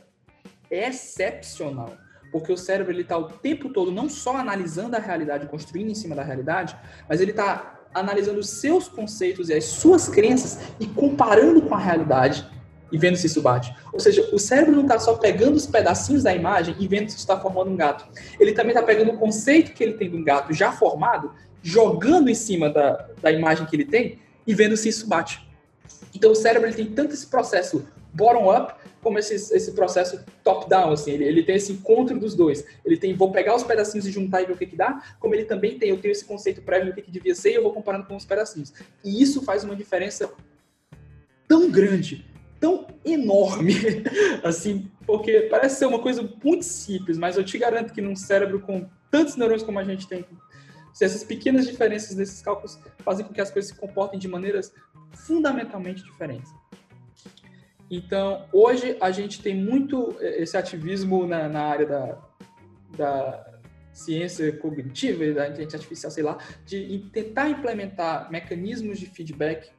excepcional porque o cérebro ele está o tempo todo não só analisando a realidade, construindo em cima da realidade, mas ele está analisando os seus conceitos e as suas crenças e comparando com a realidade e vendo se isso bate. Ou seja, o cérebro não está só pegando os pedacinhos da imagem e vendo se está formando um gato. Ele também está pegando o conceito que ele tem de um gato já formado, jogando em cima da, da imagem que ele tem e vendo se isso bate. Então o cérebro ele tem tanto esse processo bottom-up como esse, esse processo top-down, assim, ele, ele tem esse encontro dos dois. Ele tem, vou pegar os pedacinhos e juntar e ver o que que dá, como ele também tem, eu tenho esse conceito prévio do que, que devia ser e eu vou comparando com os pedacinhos. E isso faz uma diferença tão grande, tão enorme, assim, porque parece ser uma coisa muito simples, mas eu te garanto que num cérebro com tantos neurônios como a gente tem, se essas pequenas diferenças desses cálculos fazem com que as coisas se comportem de maneiras fundamentalmente diferentes. Então, hoje a gente tem muito esse ativismo na, na área da, da ciência cognitiva e da inteligência artificial, sei lá, de tentar implementar mecanismos de feedback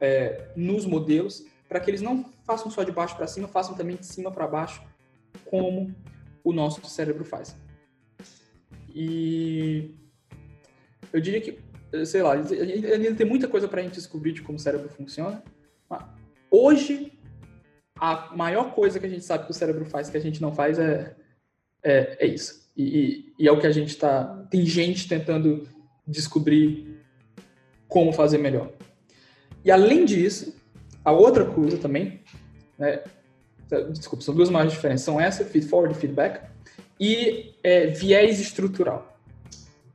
é, nos modelos para que eles não façam só de baixo para cima, façam também de cima para baixo, como o nosso cérebro faz. E eu diria que, sei lá, ainda tem muita coisa para a gente descobrir de como o cérebro funciona. Hoje, a maior coisa que a gente sabe que o cérebro faz que a gente não faz é, é, é isso. E, e, é o que a gente está. Tem gente tentando descobrir como fazer melhor. E além disso, a outra coisa também, né, desculpa, são duas maiores diferenças, são essa, feed forward e feedback, e é, viés estrutural.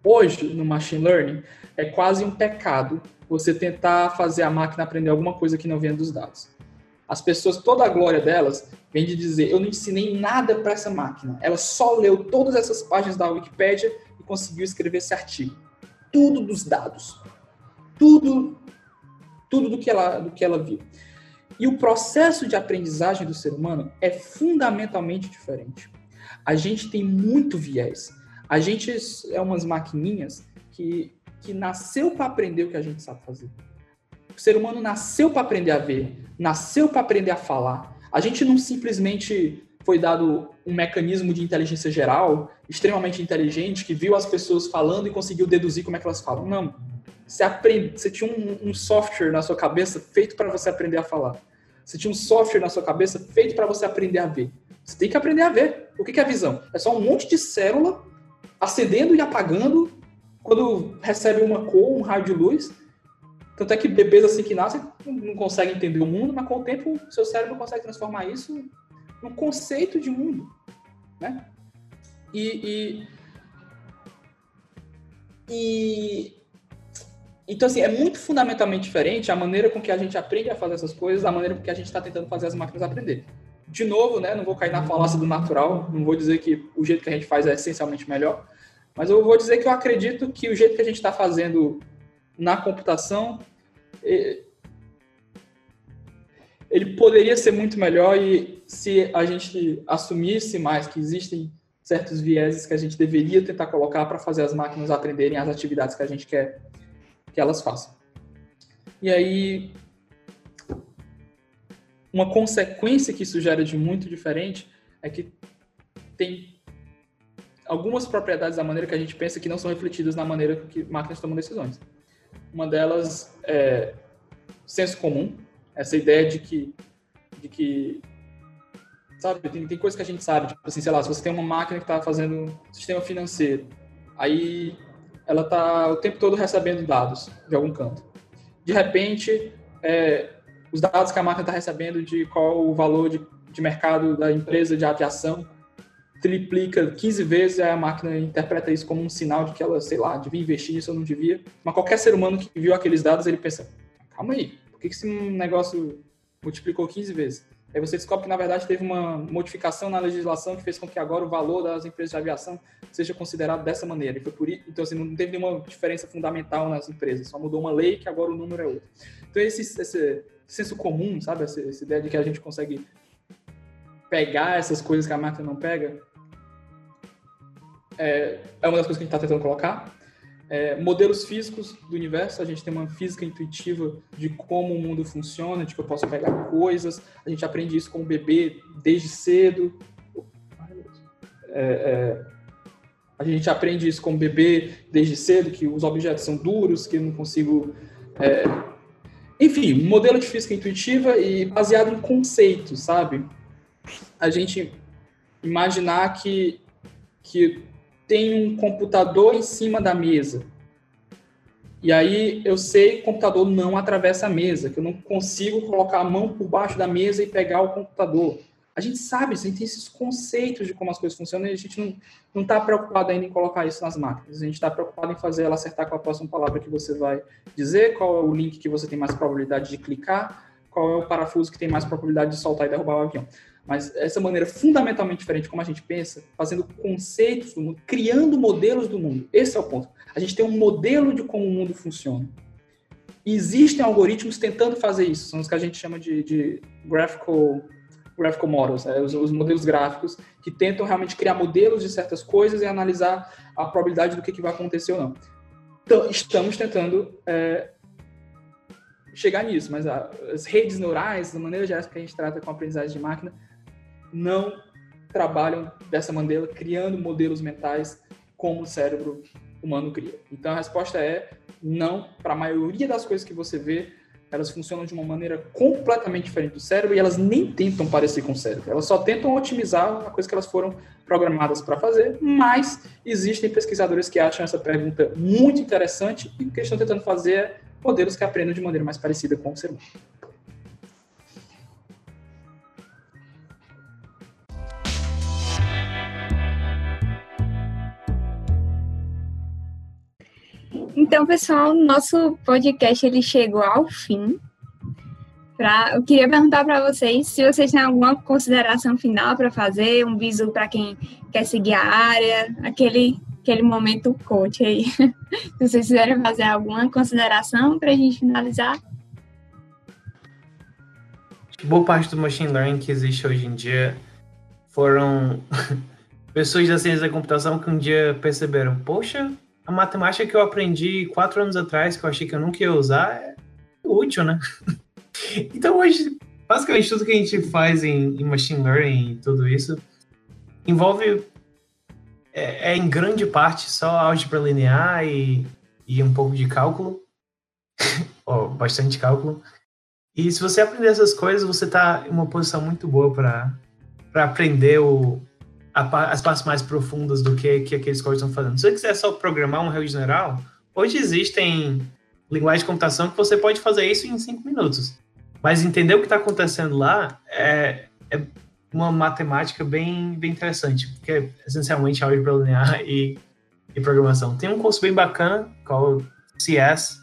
Hoje, no machine learning, é quase um pecado você tentar fazer a máquina aprender alguma coisa que não venha dos dados. As pessoas, toda a glória delas vem de dizer: eu não ensinei nada para essa máquina. Ela só leu todas essas páginas da Wikipédia e conseguiu escrever esse artigo. Tudo dos dados. Tudo, tudo do que ela, do que ela viu. E o processo de aprendizagem do ser humano é fundamentalmente diferente. A gente tem muito viés. A gente é umas maquininhas que, que nasceu para aprender o que a gente sabe fazer. O ser humano nasceu para aprender a ver, nasceu para aprender a falar. A gente não simplesmente foi dado um mecanismo de inteligência geral extremamente inteligente que viu as pessoas falando e conseguiu deduzir como é que elas falam. Não. Você, aprende, você tinha um, um software na sua cabeça feito para você aprender a falar. Você tinha um software na sua cabeça feito para você aprender a ver. Você tem que aprender a ver. O que é a visão? É só um monte de célula acendendo e apagando quando recebe uma cor, um raio de luz tanto é que bebês assim que nascem não conseguem entender o mundo, mas com o tempo seu cérebro consegue transformar isso num conceito de mundo, né? E, e, e então assim é muito fundamentalmente diferente a maneira com que a gente aprende a fazer essas coisas, da maneira com que a gente está tentando fazer as máquinas aprender. De novo, né? Não vou cair na falácia do natural, não vou dizer que o jeito que a gente faz é essencialmente melhor, mas eu vou dizer que eu acredito que o jeito que a gente está fazendo na computação, ele poderia ser muito melhor e se a gente assumisse mais que existem certos vieses que a gente deveria tentar colocar para fazer as máquinas aprenderem as atividades que a gente quer que elas façam. E aí, uma consequência que isso gera de muito diferente é que tem algumas propriedades da maneira que a gente pensa que não são refletidas na maneira que máquinas tomam decisões. Uma delas é senso comum, essa ideia de que, de que sabe, tem, tem coisas que a gente sabe, tipo assim, sei lá, se você tem uma máquina que está fazendo sistema financeiro, aí ela está o tempo todo recebendo dados de algum canto. De repente, é, os dados que a máquina está recebendo de qual o valor de, de mercado da empresa de aviação triplica 15 vezes, aí a máquina interpreta isso como um sinal de que ela, sei lá, devia investir nisso ou não devia. Mas qualquer ser humano que viu aqueles dados, ele pensa, calma aí, por que esse negócio multiplicou 15 vezes? Aí você descobre que, na verdade, teve uma modificação na legislação que fez com que agora o valor das empresas de aviação seja considerado dessa maneira. E foi por isso, então, assim, não teve nenhuma diferença fundamental nas empresas, só mudou uma lei que agora o número é outro. Então, esse, esse senso comum, sabe, essa, essa ideia de que a gente consegue pegar essas coisas que a máquina não pega, é, é uma das coisas que a gente está tentando colocar. É, modelos físicos do universo, a gente tem uma física intuitiva de como o mundo funciona, de que eu posso pegar coisas, a gente aprende isso como bebê desde cedo. É, é, a gente aprende isso como bebê desde cedo, que os objetos são duros, que eu não consigo. É, enfim, modelo de física intuitiva e baseado em conceitos, sabe? A gente imaginar que, que tem um computador em cima da mesa. E aí eu sei que o computador não atravessa a mesa, que eu não consigo colocar a mão por baixo da mesa e pegar o computador. A gente sabe, a gente tem esses conceitos de como as coisas funcionam e a gente não está preocupado ainda em colocar isso nas máquinas. A gente está preocupado em fazer ela acertar com a próxima palavra que você vai dizer, qual é o link que você tem mais probabilidade de clicar, qual é o parafuso que tem mais probabilidade de soltar e derrubar o avião. Mas essa maneira fundamentalmente diferente como a gente pensa, fazendo conceitos do mundo, criando modelos do mundo. Esse é o ponto. A gente tem um modelo de como o mundo funciona. existem algoritmos tentando fazer isso, são os que a gente chama de, de graphical, graphical models, né? os, os, modelos gráficos, que tentam realmente criar modelos de certas coisas e analisar a probabilidade do que, que vai acontecer ou não. Então, estamos tentando é, chegar nisso, mas as redes neurais, da maneira geral que a gente trata com aprendizagem de máquina, não trabalham dessa maneira, criando modelos mentais como o cérebro humano cria. Então a resposta é não, para a maioria das coisas que você vê, elas funcionam de uma maneira completamente diferente do cérebro e elas nem tentam parecer com o cérebro. Elas só tentam otimizar a coisa que elas foram programadas para fazer, mas existem pesquisadores que acham essa pergunta muito interessante e o que estão tentando fazer é modelos que aprendam de maneira mais parecida com o ser humano. Então, pessoal, nosso podcast ele chegou ao fim. Pra, eu queria perguntar para vocês se vocês têm alguma consideração final para fazer, um bisu para quem quer seguir a área, aquele, aquele momento coach aí. se vocês quiserem fazer alguma consideração para a gente finalizar. Boa parte do machine learning que existe hoje em dia foram pessoas da ciência da computação que um dia perceberam, poxa, a matemática que eu aprendi quatro anos atrás, que eu achei que eu nunca ia usar, é útil, né? então hoje, basicamente tudo que a gente faz em, em machine learning e tudo isso envolve é, é, em grande parte só álgebra linear e, e um pouco de cálculo, ou bastante cálculo. E se você aprender essas coisas, você está em uma posição muito boa para aprender o, as partes mais profundas do que, que aqueles códigos estão fazendo. Se você quiser só programar um rede general, hoje existem linguagens de computação que você pode fazer isso em cinco minutos. Mas entender o que está acontecendo lá é, é, uma matemática bem, bem interessante, porque é essencialmente álgebra linear e, e programação. Tem um curso bem bacana, qual CS,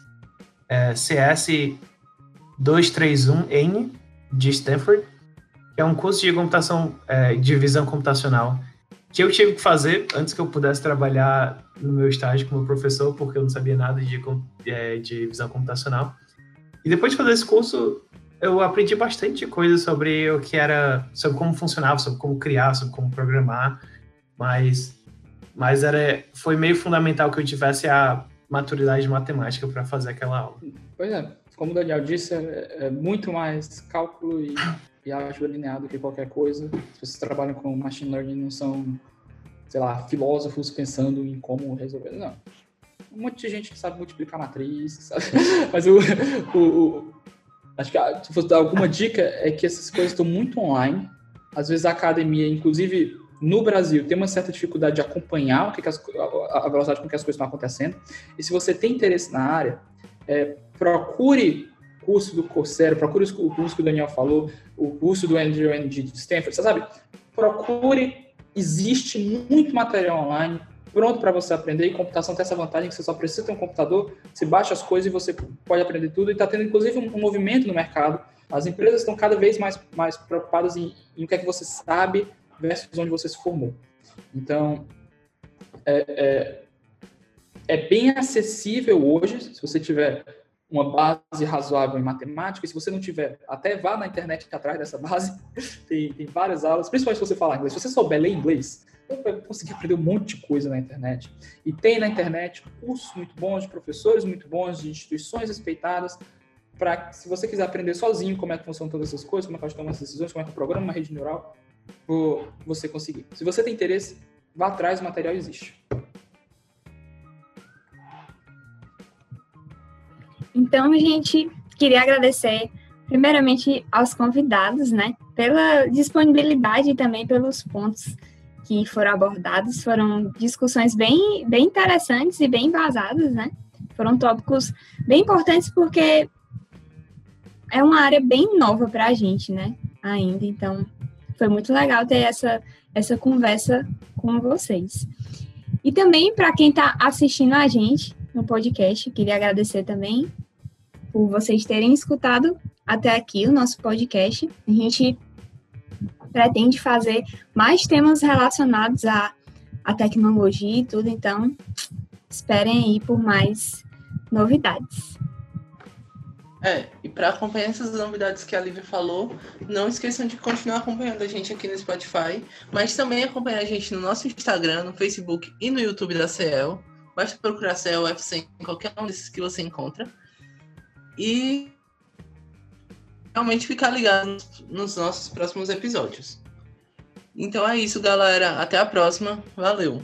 é, CS 231N, de Stanford, é um curso de computação, é, de visão computacional, que eu tive que fazer antes que eu pudesse trabalhar no meu estágio como professor, porque eu não sabia nada de, é, de visão computacional. E depois de fazer esse curso, eu aprendi bastante coisa sobre o que era, sobre como funcionava, sobre como criar, sobre como programar, mas, mas era, foi meio fundamental que eu tivesse a maturidade matemática para fazer aquela aula. Pois é, como o Daniel disse, é, é muito mais cálculo e e álgebra linear do que qualquer coisa. Se vocês trabalham com machine learning, não são, sei lá, filósofos pensando em como resolver. Não. Um monte de gente que sabe multiplicar matriz, sabe? mas o, o, o, acho que ah, se fosse dar alguma dica é que essas coisas estão muito online. Às vezes a academia, inclusive no Brasil, tem uma certa dificuldade de acompanhar o que, que as, a velocidade com que as coisas estão acontecendo. E se você tem interesse na área, é, procure curso do Coursera, procure o curso que o Daniel falou, o curso do Andrew de Stanford, você sabe? Procure, existe muito material online pronto para você aprender e computação tem essa vantagem que você só precisa ter um computador, você baixa as coisas e você pode aprender tudo e está tendo inclusive um, movimento no mercado. As empresas estão cada vez mais, mais preocupadas em, em o que é que você sabe versus onde você se formou. Então, é, é, é bem acessível hoje, se você tiver uma base razoável em matemática, e se você não tiver, até vá na internet atrás dessa base, tem, tem várias aulas, principalmente se você falar inglês. Se você souber ler inglês, você vai conseguir aprender um monte de coisa na internet. E tem na internet cursos muito bons, de professores muito bons, de instituições respeitadas, para se você quiser aprender sozinho como é que funcionam todas essas coisas, como é que a gente toma as decisões, como é que programa uma rede neural, você conseguir. Se você tem interesse, vá atrás, o material existe. Então, a gente queria agradecer, primeiramente, aos convidados, né, pela disponibilidade e também pelos pontos que foram abordados. Foram discussões bem, bem interessantes e bem vazadas, né? Foram tópicos bem importantes porque é uma área bem nova para a gente, né? Ainda. Então, foi muito legal ter essa, essa conversa com vocês. E também para quem está assistindo a gente no podcast, queria agradecer também por vocês terem escutado até aqui o nosso podcast. A gente pretende fazer mais temas relacionados à, à tecnologia e tudo, então esperem aí por mais novidades. É, e para acompanhar essas novidades que a Lívia falou, não esqueçam de continuar acompanhando a gente aqui no Spotify, mas também acompanhar a gente no nosso Instagram, no Facebook e no YouTube da CEL. Basta procurar CEL UFC em qualquer um desses que você encontra e realmente ficar ligado nos nossos próximos episódios. Então é isso, galera. Até a próxima. Valeu!